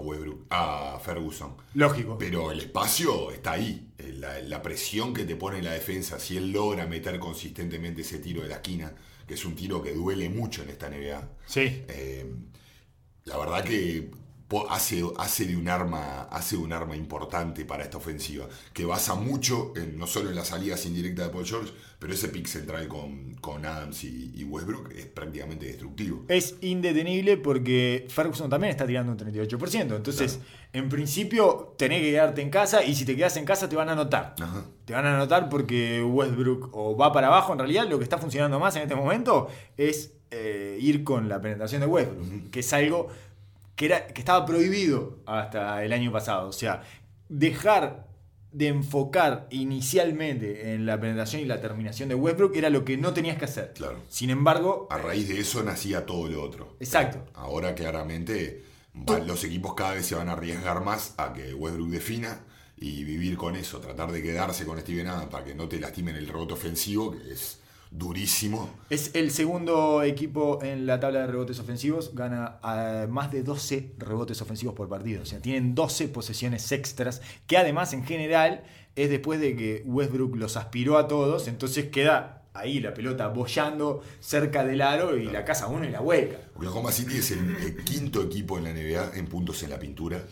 a a Ferguson. Lógico. Pero el espacio está ahí. Eh, La, la presión que te pone la defensa, si él logra meter consistentemente ese tiro de la esquina, que es un tiro que duele mucho en esta NBA. Sí. eh, la verdad que hace, hace, de un arma, hace de un arma importante para esta ofensiva, que basa mucho en, no solo en las salidas indirectas de Paul George, pero ese pick central con, con Adams y, y Westbrook es prácticamente destructivo. Es indetenible porque Ferguson también está tirando un 38%. Entonces, en principio, tenés que quedarte en casa y si te quedas en casa te van a anotar. Ajá. Te van a anotar porque Westbrook o va para abajo. En realidad, lo que está funcionando más en este momento es eh, ir con la penetración de Westbrook, que es algo que, era, que estaba prohibido hasta el año pasado. O sea, dejar de enfocar inicialmente en la penetración y la terminación de Westbrook era lo que no tenías que hacer. Claro. Sin embargo, A raíz de eso nacía todo lo otro. exacto. Ahora claramente va- los equipos cada vez se van a arriesgar más a que Westbrook defina y vivir con eso, tratar de quedarse con Steven Adams para que no te lastimen el rebote ofensivo, que es durísimo. Es el segundo equipo en la tabla de rebotes ofensivos, gana eh, más de 12 rebotes ofensivos por partido. O sea, tienen 12 posesiones extras, que además en general es después de que Westbrook los aspiró a todos, entonces queda ahí la pelota bollando cerca del aro y la casa uno y la hueca. Oklahoma City es el, el quinto equipo en la NBA en puntos en la pintura.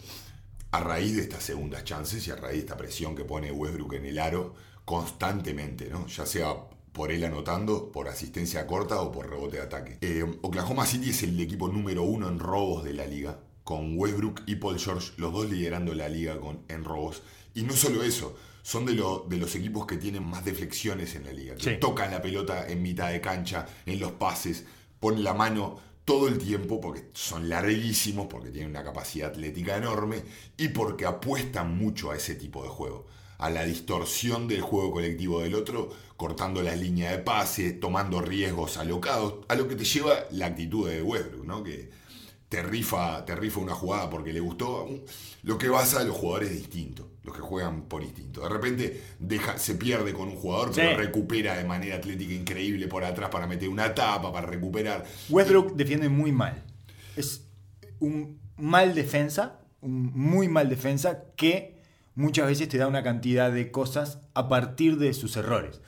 A raíz de estas segundas chances y a raíz de esta presión que pone Westbrook en el aro constantemente, ¿no? Ya sea por él anotando, por asistencia corta o por rebote de ataque. Eh, Oklahoma City es el equipo número uno en robos de la liga, con Westbrook y Paul George, los dos liderando la liga con, en robos. Y no solo eso, son de, lo- de los equipos que tienen más deflexiones en la liga, que Sí. tocan la pelota en mitad de cancha, en los pases, ponen la mano todo el tiempo porque son larguísimos, porque tienen una capacidad atlética enorme y porque apuestan mucho a ese tipo de juego, a la distorsión del juego colectivo del otro, cortando la línea de pase, tomando riesgos alocados, a lo que te lleva la actitud de Westbrook, ¿no? Que te rifa, te rifa una jugada porque le gustó. Lo que basa a los jugadores distintos, los que juegan por instinto. De repente deja, se pierde con un jugador, Sí. pero recupera de manera atlética increíble por atrás para meter una tapa, para recuperar. Westbrook defiende muy mal. Es un mal defensa, un muy mal defensa que muchas veces te da una cantidad de cosas a partir de sus errores,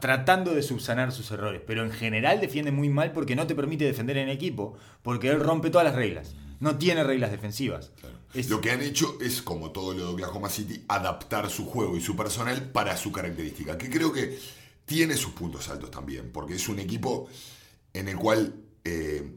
tratando de subsanar sus errores, pero en general defiende muy mal porque no te permite defender en equipo, porque él rompe todas las reglas, no tiene reglas defensivas. Es- Lo que han hecho es, como todo lo de Oklahoma City, adaptar su juego y su personal para su característica, que creo que tiene sus puntos altos también, porque es un equipo en el cual eh,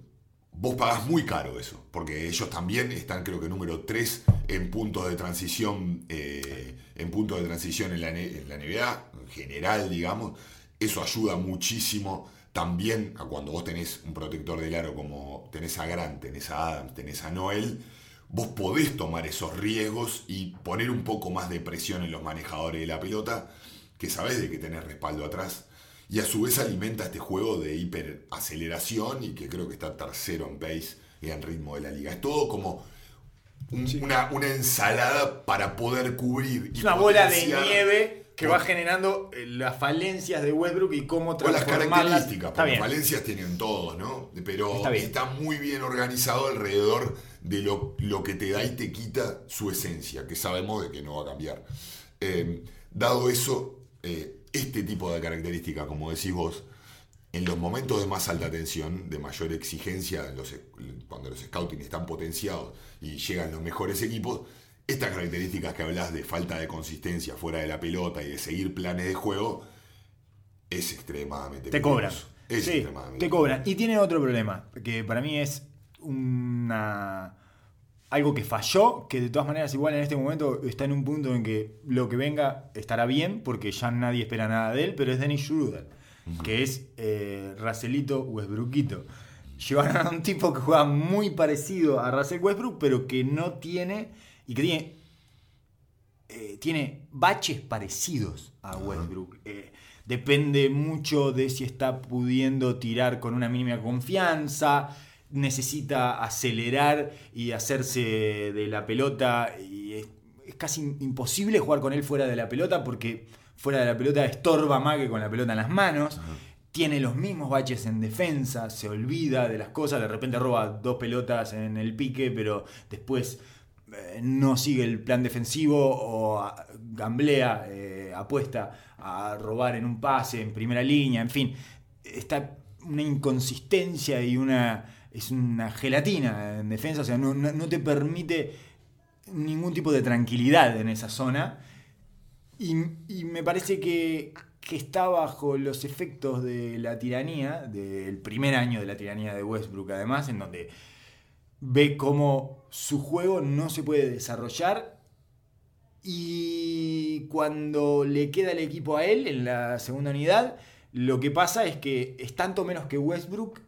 vos pagás muy caro eso, porque ellos también están creo que número 3 en puntos de transición, eh, en puntos de transición en la, en la en general, digamos. Eso ayuda muchísimo también a cuando vos tenés un protector del aro como tenés a Grant, tenés a Adams, tenés a Noel, vos podés tomar esos riesgos y poner un poco más de presión en los manejadores de la pelota, que sabés de que tenés respaldo atrás. Y a su vez alimenta este juego de hiperaceleración y que creo que está tercero en pace y en ritmo de la liga. Es todo como un- una, una ensalada para poder cubrir. y Es una bola de nieve que va generando eh, las falencias de Westbrook y cómo o las transformarlas. características, porque bien. falencias tienen todos, ¿no? Pero Está muy bien organizado alrededor de lo, lo que te da y te quita su esencia, que sabemos de que no va a cambiar. Eh, dado eso, eh, este tipo de características, como decís vos, en los momentos de más alta tensión, de mayor exigencia, en los- cuando los scouting están potenciados y llegan los mejores equipos, estas características que hablas de falta de consistencia fuera de la pelota y de seguir planes de juego, es extremadamente Te cobran. Es Sí, extremadamente te cobran. Y tiene otro problema, que para mí es una algo que falló, que de todas maneras igual en este momento está en un punto en que lo que venga estará bien, porque ya nadie espera nada de él, pero es Dennis Schroeder, que es eh, Racelito Westbrookito. Llevaron a un tipo que juega muy parecido a Russell Westbrook, pero que no tiene, y que tiene eh, tiene baches parecidos a Westbrook. Eh, depende mucho de si está pudiendo tirar con una mínima confianza, necesita acelerar y hacerse de la pelota y es, es casi imposible jugar con él fuera de la pelota porque fuera de la pelota estorba más que con la pelota en las manos. Tiene los mismos baches en defensa, se olvida de las cosas, de repente roba dos pelotas en el pique, pero después eh, no sigue el plan defensivo o a- gamblea, eh, apuesta a robar en un pase, en primera línea, en fin. Está una inconsistencia y una. Es una gelatina en defensa, o sea, no, no- te permite ningún tipo de tranquilidad en esa zona. Y, y me parece que, que está bajo los efectos de la tiranía, del primer año de la tiranía de Westbrook, además, en donde ve cómo su juego no se puede desarrollar y cuando le queda el equipo a él en la segunda unidad, lo que pasa es que es tanto menos que Westbrook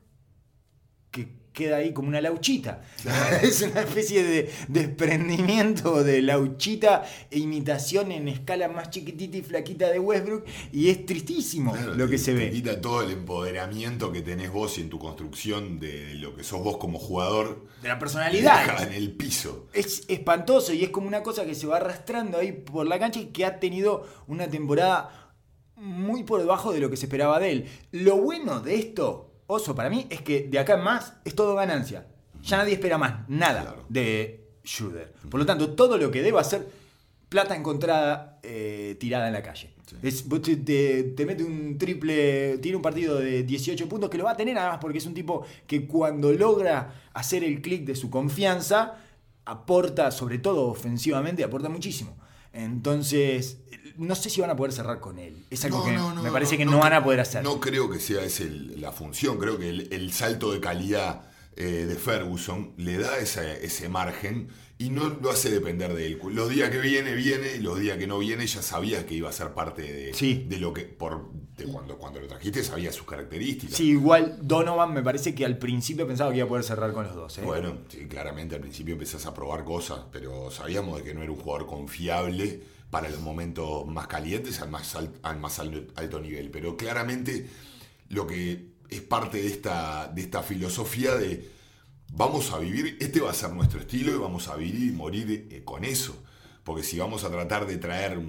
queda ahí como una lauchita. es una especie de desprendimiento de lauchita e imitación en escala más chiquitita y flaquita de Westbrook y es tristísimo Claro, lo te- que se te ve. quita todo el empoderamiento que tenés vos y en tu construcción de lo que sos vos como jugador. De la personalidad. deja en el piso. Es espantoso y es como una cosa que se va arrastrando ahí por la cancha y que ha tenido una temporada muy por debajo de lo que se esperaba de él. Lo bueno de esto, Oso, para mí, es que de acá en más es todo ganancia. Ya nadie espera más nada Claro. de Schroeder. Por lo tanto, todo lo que deba ser plata encontrada eh, tirada en la calle. Sí. Es- te, te- te mete un triple, tiene un partido de 18 puntos que lo va a tener además porque es un tipo que cuando logra hacer el clic de su confianza, aporta, sobre todo ofensivamente, aporta muchísimo. Entonces, no sé si van a poder cerrar con él. Es algo que me parece que no, van a poder hacer. No creo que sea esa la función. Creo que el, el salto de calidad eh, de Ferguson le da esa- ese margen y no lo hace depender de él. Los días que viene, viene, y los días que no viene, ya sabías que iba a ser parte de, Sí. de lo que. Por, de cuando, cuando lo trajiste, sabías sus características. Sí, igual Donovan me parece que al principio pensaba que iba a poder cerrar con los dos. ¿eh? Bueno, sí, claramente al principio empezás a probar cosas, pero sabíamos de que no era un jugador confiable para los momentos más calientes al más, al, al más al- alto nivel. Pero claramente lo que es parte de esta, de esta filosofía de vamos a vivir, este va a ser nuestro estilo y vamos a vivir y morir eh, con eso. Porque si vamos a tratar de traer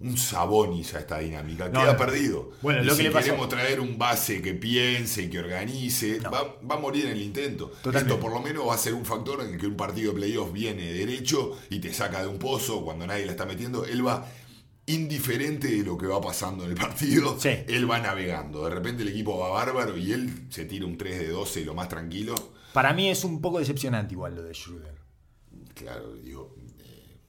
un, Sabonis a esta dinámica, No, queda no. perdido. Bueno, Y lo que si pasó- queremos traer un base que piense y que organice, No. va, va a morir en el intento. Totalmente. Esto por lo menos va a ser un factor en el que un partido de playoff viene derecho y te saca de un pozo cuando nadie la está metiendo. Él va indiferente de lo que va pasando en el partido. Sí. Él va navegando. De repente el equipo va bárbaro y él se tira un 3 de 12 lo más tranquilo. Para mí es un poco decepcionante igual lo de Schroeder. Claro, digo,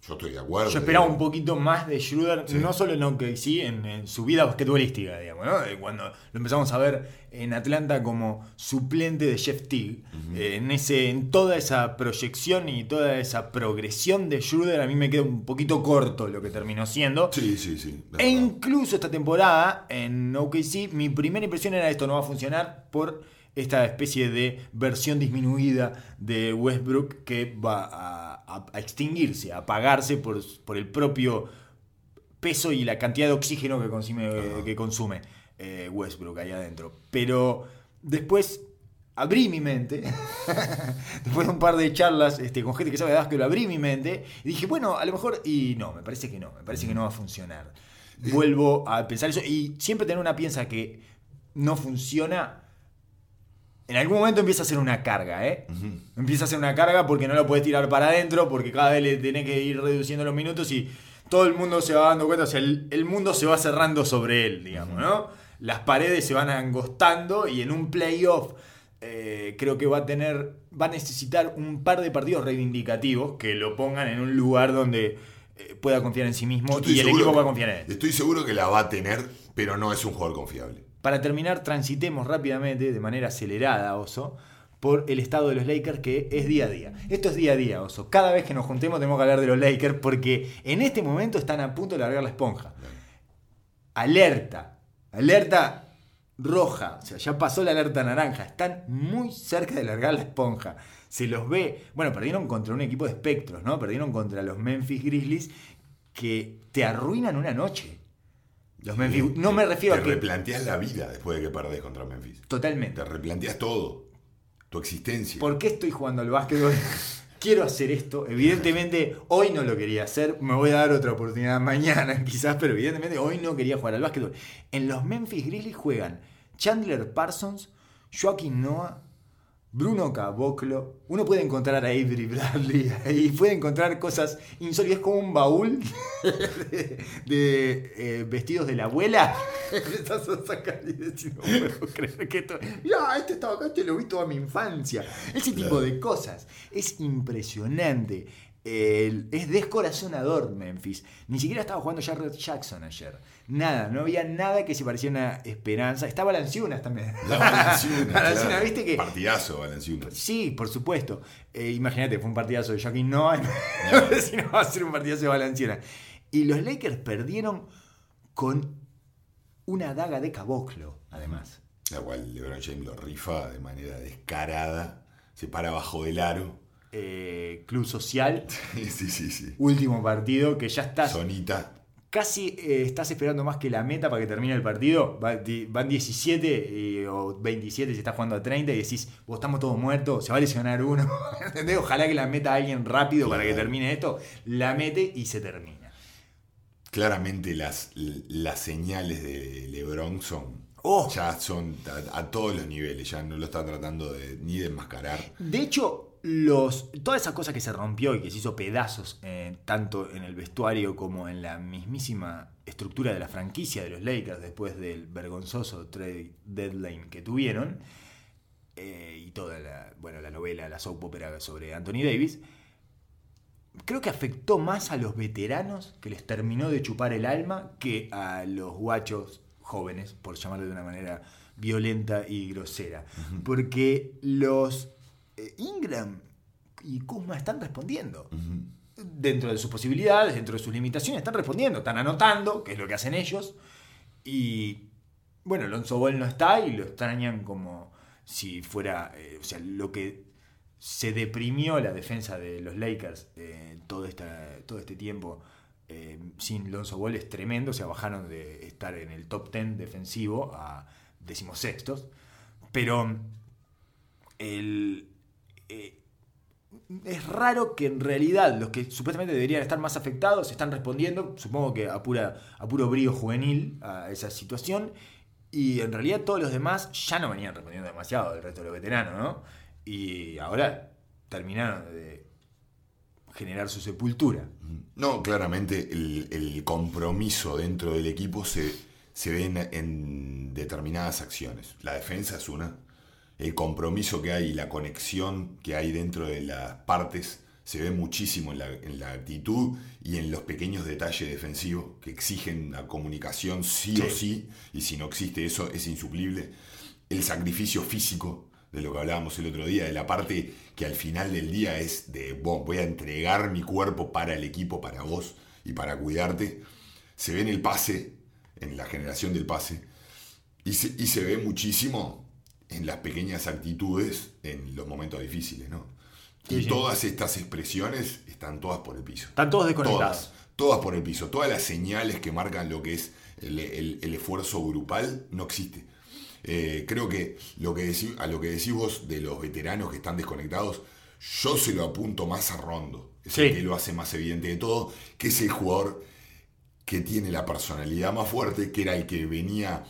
yo estoy de acuerdo. Yo esperaba un poquito más de Schroeder, Sí. no solo en OKC, en, en su vida basquetbolística, digamos, ¿no? Cuando lo empezamos a ver en Atlanta como suplente de Jeff Teague, eh, en, ese, en toda esa proyección y toda esa progresión de Schroeder, a mí me queda un poquito corto lo que terminó siendo. Sí, sí, sí. E incluso esta temporada en OKC, mi primera impresión era esto no va a funcionar por esta especie de versión disminuida de Westbrook que va a, a- a extinguirse, a apagarse por, por el propio peso y la cantidad de oxígeno que consume, Ajá. que consume eh, Westbrook ahí adentro. Pero después abrí mi mente, después de un par de charlas este, con gente que sabe de básquetbol, abrí mi mente y dije, bueno, a lo mejor, y no, me parece que no, me parece que no va a funcionar. Vuelvo a pensar eso y siempre tener una piensa que no funciona. En algún momento empieza a ser una carga, ¿eh? Empieza a ser una carga porque no lo puedes tirar para adentro, porque cada vez le tenés que ir reduciendo los minutos y todo el mundo se va dando cuenta, o sea, el, el mundo se va cerrando sobre él, digamos, ¿no? Las paredes se van angostando y en un playoff eh, creo que va a tener, va a necesitar un par de partidos reivindicativos que lo pongan en un lugar donde eh, pueda confiar en sí mismo y el equipo que- va a confiar en él. Estoy seguro que la va a tener, pero no es un jugador confiable. Para terminar, transitemos rápidamente, de manera acelerada, Oso, por el estado de los Lakers, que es día a día. Esto es día a día, Oso. Cada vez que nos juntemos tenemos que hablar de los Lakers, porque en este momento están a punto de largar la esponja. Alerta, alerta roja, o sea, ya pasó la alerta naranja, están muy cerca de largar la esponja. Se los ve, bueno, perdieron contra un equipo de espectros, ¿no? Perdieron contra los Memphis Grizzlies que te arruinan una noche. Los Memphis, no me refiero Te a que replanteas la vida después de que perdés contra Memphis. Totalmente. Te replanteas todo. Tu existencia. ¿Por qué estoy jugando al básquetbol? quiero hacer esto. Evidentemente, hoy no lo quería hacer. Me voy a dar otra oportunidad mañana, quizás, pero evidentemente hoy no quería jugar al básquetbol. En los Memphis Grizzlies juegan Chandler Parsons, Joaquín Noah, Bruno Caboclo. Uno puede encontrar a Avery Bradley y puede encontrar cosas insólitas. Es como un baúl de, de, eh, vestidos de la abuela. Estás a sacar y decir, no puedo creer que esto. Ya, este estaba acá, este lo vi toda mi infancia. Ese tipo de cosas. Es impresionante. Es descorazonador Memphis. Ni siquiera estaba jugando Jared Jackson ayer. Nada, no había nada que se pareciera a una esperanza. Estaba Valanciunas también. La Valanciunas, claro. viste que. Partidazo, Valanciunas. Sí, por supuesto. Eh, Imagínate, fue un partidazo de Joaquín Noah. si no va a ser un partidazo de Valanciunas. Y los Lakers perdieron con una daga de caboclo, además. La cual LeBron James lo rifa de manera descarada. Se para bajo del aro. Eh, Club Social, sí, sí, sí. último partido, que ya estás. Sonita. Casi eh, estás esperando más que la meta para que termine el partido. Va- di- van 17 y- o 27 si estás jugando a 30 y decís, vos estamos todos muertos, se va a lesionar uno. ¿Entendés? Ojalá que la meta alguien rápido para que termine esto. La mete y se termina. Claramente las, las señales de LeBron son. Oh. Ya son a, a todos los niveles. Ya no lo está tratando de, ni de enmascarar. De hecho, los, toda esa cosa que se rompió y que se hizo pedazos, eh, tanto en el vestuario como en la mismísima estructura de la franquicia de los Lakers después del vergonzoso trade deadline que tuvieron, eh, y toda la, bueno, la novela, la soap opera sobre Anthony Davis, creo que afectó más a los veteranos que les terminó de chupar el alma que a los guachos jóvenes, por llamarlo de una manera violenta y grosera. Porque los Ingram y Kuzma están respondiendo. Dentro de sus posibilidades, dentro de sus limitaciones, están respondiendo, están anotando, que es lo que hacen ellos. Y bueno, Alonso Ball no está y lo extrañan como si fuera, eh, o sea, lo que se deprimió la defensa de los Lakers eh, todo, esta, todo este tiempo eh, sin Lonzo Ball es tremendo, o sea, bajaron de estar en el top 10 defensivo a decimosextos, pero el, eh, es raro que en realidad los que supuestamente deberían estar más afectados están respondiendo, supongo que a, pura, a puro brío juvenil a esa situación, y en realidad todos los demás ya no venían respondiendo demasiado del resto de los veteranos, ¿no? Y ahora terminaron de generar su sepultura. No, claramente el, el compromiso dentro del equipo se, se ve en determinadas acciones. La defensa es una. El compromiso que hay y la conexión que hay dentro de las partes se ve muchísimo en la, en la actitud y en los pequeños detalles defensivos que exigen la comunicación sí, o Sí. sí, y si no existe eso es insuplible. El sacrificio físico, de lo que hablábamos el otro día, de la parte que al final del día es de "Vos, voy a entregar mi cuerpo para el equipo, para vos y para cuidarte, se ve en el pase, en la generación del pase, y se, y se ve muchísimo en las pequeñas actitudes en los momentos difíciles, ¿no? Sí, y sí. todas estas expresiones están todas por el piso. Están todos desconectados. Todas, todas por el piso. Todas las señales que marcan lo que es el, el- el esfuerzo grupal no existe. Eh, creo que, lo que decí- a lo que decís vos de los veteranos que están desconectados, yo se lo apunto más a Rondo. Es el que lo hace más evidente de todo, que es el jugador que tiene la personalidad más fuerte, que era el que venía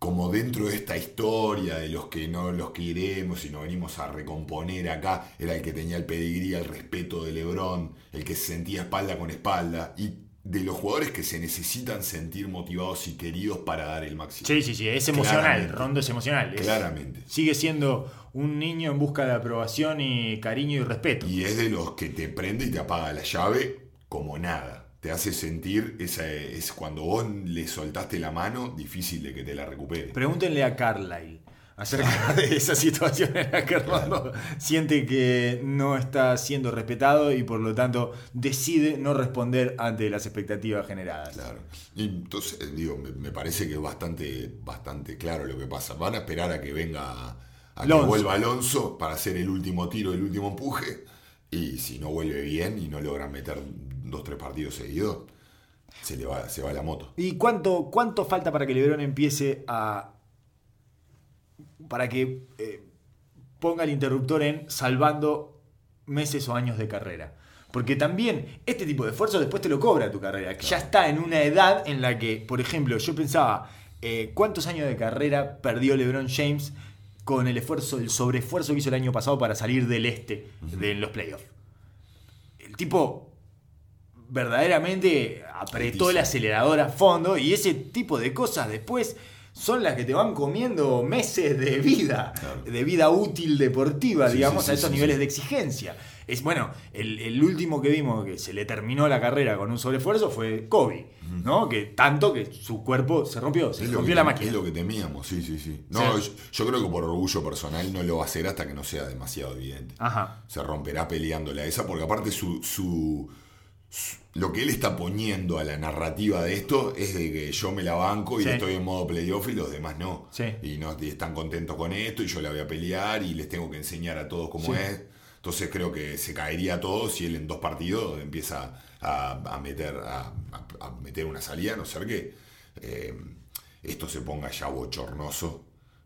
como dentro de esta historia de los que no los queremos y nos venimos a recomponer acá, era el que tenía el pedigrí, el respeto de Lebron, el que se sentía espalda con espalda, y de los jugadores que se necesitan sentir motivados y queridos para dar el máximo. Sí, sí, sí, es emocional. Claramente. Rondo es emocional. es- Claramente. Sigue siendo un niño en busca de aprobación y cariño y respeto. Y es de los que te prende y te apaga la llave como nada. Te hace sentir, esa es cuando vos le soltaste la mano, difícil de que te la recupere. Pregúntenle a Carlyle acerca de esa situación en la que Rondo siente que no está siendo respetado y por lo tanto decide no responder ante las expectativas generadas. Claro. Y entonces, eh, digo, me, parece que es bastante, bastante claro lo que pasa. Van a esperar a que venga, a que vuelva Alonso para hacer el último tiro, el último empuje. Y si no vuelve bien y no logran meter dos, tres partidos seguidos, se le va, se va la moto. ¿Y cuánto, cuánto falta para que LeBron empiece a. para que eh, ponga el interruptor en salvando meses o años de carrera. Porque también este tipo de esfuerzo después te lo cobra tu carrera. Ya está en una edad en la que, por ejemplo, yo pensaba, eh, ¿cuántos años de carrera perdió LeBron James con el esfuerzo, el sobreesfuerzo que hizo el año pasado para salir del este de los playoffs? El tipo verdaderamente apretó el acelerador a fondo y ese tipo de cosas después son las que te van comiendo meses de vida, Claro. de vida útil deportiva, Sí, digamos, sí, a esos niveles de exigencia. Es bueno, el, el último que vimos que se le terminó la carrera con un sobreesfuerzo fue Kobe, ¿no? Que tanto que su cuerpo se rompió, se Es rompió que, la máquina. es lo que temíamos, sí, sí, sí. No. Yo, yo creo que por orgullo personal no lo va a hacer hasta que no sea demasiado evidente. Ajá. Se romperá peleándole a esa, porque aparte su- lo que él está poniendo a la narrativa de esto es de que yo me la banco y Sí. estoy en modo playoff y los demás no. Sí. Y no y están contentos con esto y yo la voy a pelear y les tengo que enseñar a todos cómo Sí. es. Entonces creo que se caería todo si él en dos partidos empieza a, a meter a, a- a meter una salida, a no ser que eh, esto se ponga ya bochornoso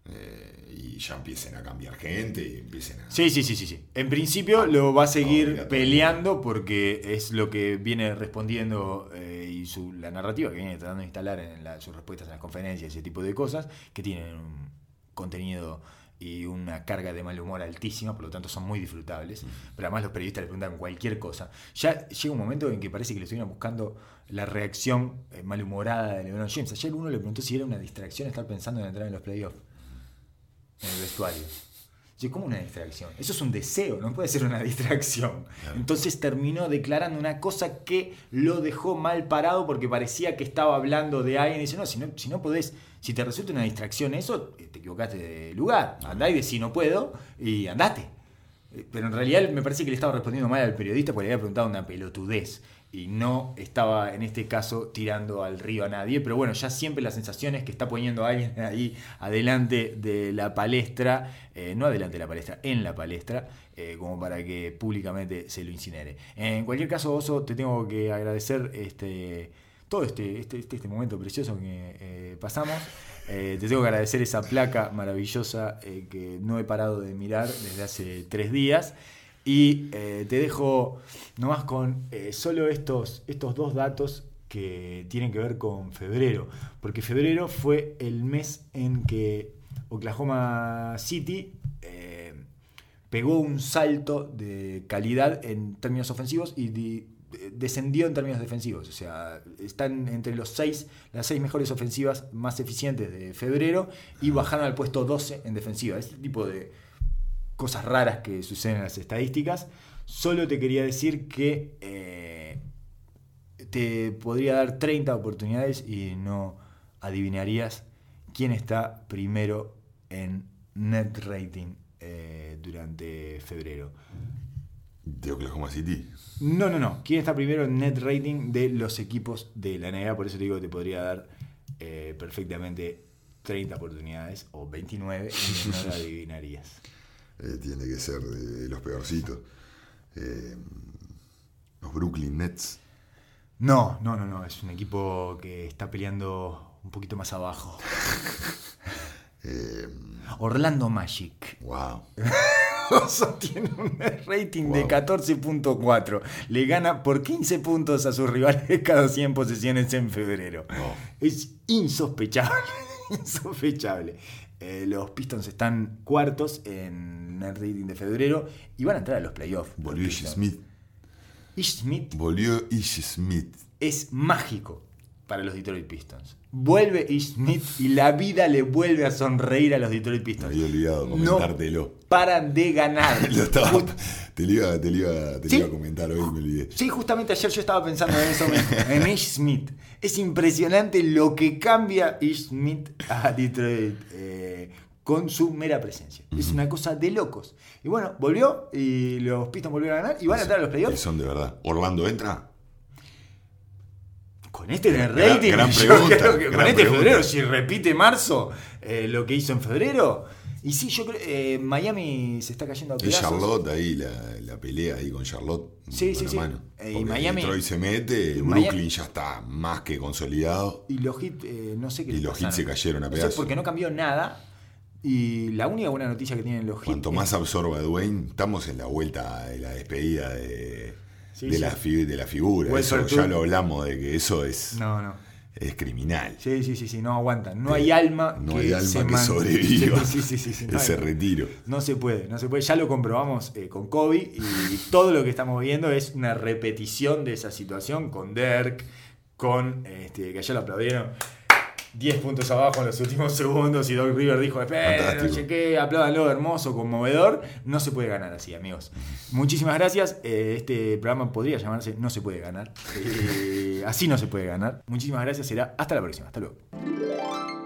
eh, y ya empiecen a cambiar gente y empiecen a... Sí, sí, sí, sí, sí. En principio lo va a seguir peleando porque es lo que viene respondiendo eh, y su, la narrativa que viene tratando de instalar en la- sus respuestas en las conferencias y ese tipo de cosas que tienen un contenido y una carga de mal humor altísima, por lo tanto son muy disfrutables. Pero además los periodistas le preguntan cualquier cosa. Ya llega un momento en que parece que le estuvieran buscando la reacción eh, malhumorada de LeBron James. Ayer uno le preguntó si era una distracción estar pensando en entrar en los playoffs en el vestuario. Sí, ¿cómo una distracción? Eso es un deseo, no puede ser una distracción. Entonces terminó declarando una cosa que lo dejó mal parado porque parecía que estaba hablando de alguien. Y dice, no, si no, si no podés, si te resulta una distracción eso, eh, te equivocaste de lugar. Andá y decí no puedo y andate. Eh, Pero en realidad me parece que le estaba respondiendo mal al periodista porque le había preguntado una pelotudez y no estaba en este caso tirando al río a nadie. Pero bueno, ya siempre la sensación es que está poniendo alguien ahí adelante de la palestra, eh, no adelante de la palestra, en la palestra, eh, como para que públicamente se lo incinere. En cualquier caso, Oso, te tengo que agradecer este, todo este, este, este, este momento precioso que eh, pasamos. Te tengo que agradecer esa placa maravillosa que no he parado de mirar desde hace tres días. Y eh, te dejo nomás con eh, solo estos, estos dos datos que tienen que ver con febrero. Porque febrero fue el mes en que Oklahoma City eh, pegó un salto de calidad en términos ofensivos y di- de- descendió en términos defensivos. O sea, están entre los seis, las seis mejores ofensivas más eficientes de febrero y bajaron al puesto 12 en defensiva. Este tipo de cosas raras que suceden en las estadísticas. Solo te quería decir que eh, te podría dar 30 oportunidades y no adivinarías quién está primero en net rating eh, durante febrero. De Oklahoma City. No, no, no. ¿Quién está primero en net rating de los equipos de la NBA? Por eso te digo que te podría dar eh, perfectamente 30 oportunidades o 29 y no lo adivinarías. Eh, tiene que ser de los peorcitos. Eh, los Brooklyn Nets. No, no, no, no. Es un equipo que está peleando un poquito más abajo. Eh, Orlando Magic. wow. Oso tiene un rating de Wow. 14.4. Le gana por 15 puntos a sus rivales cada 100 posesiones en febrero. Es insospechable. insospechable. Eh, los Pistons están cuartos en el rating de febrero y van a entrar a los playoffs. Volvió Ish. Smith. Ish Smith Volvió Ish Smith. es mágico para los Detroit Pistons. Vuelve Ish Smith y la vida le vuelve a sonreír a los Detroit Me Pistons. había olvidado No comentártelo. paran de ganar. Lo estaba- te lo iba, te lo iba- te lo ¿Sí? iba a comentar hoy, me olvidé. Sí, justamente ayer yo estaba pensando en eso mismo, en Ish Smith. Es impresionante lo que cambia Ish Smith a Detroit eh, con su mera presencia. Es una cosa de locos. Y bueno, volvió y los Pistons volvieron a ganar y van a entrar a los playoffs. son de verdad. ¿Orlando entra? Con este Gran- rating, gran yo pregunta, creo que con gran este pregunta. febrero, si repite marzo eh, lo que hizo en febrero. Y sí, yo creo eh, Miami se está cayendo a pedazos. Charlotte ahí, la, la pelea ahí con Charlotte. Sí, sí, sí. Eh, y Miami- Detroit se mete, y Brooklyn Miami- ya está más que consolidado. Y los hits, eh, no sé qué Y los hits se cayeron a No sé, pedazos. porque no cambió nada. Y la única buena noticia que tienen los Cuanto más absorba Dwayne, estamos en la vuelta de la despedida de, Sí, de, sí. La, fi- de la figura. Eso ya lo hablamos de que eso es, No, no. es criminal. Sí, sí, sí, sí, no aguantan. No hay alma No que hay alma se que sobreviva Sí, no, ese hay- retiro. no se puede, no se puede. Ya lo comprobamos eh, con Kobe y todo lo que estamos viendo es una repetición de esa situación con Dirk, con este, que ayer lo aplaudieron. 10 puntos abajo en los últimos segundos y Doc River dijo, espera, no Fantástico. sé qué, apládanlo, hermoso, conmovedor. No se puede ganar así, amigos. Muchísimas gracias. Eh, este programa podría llamarse No se puede ganar. Eh, así no se puede ganar. Muchísimas gracias. Será hasta la próxima. Hasta luego.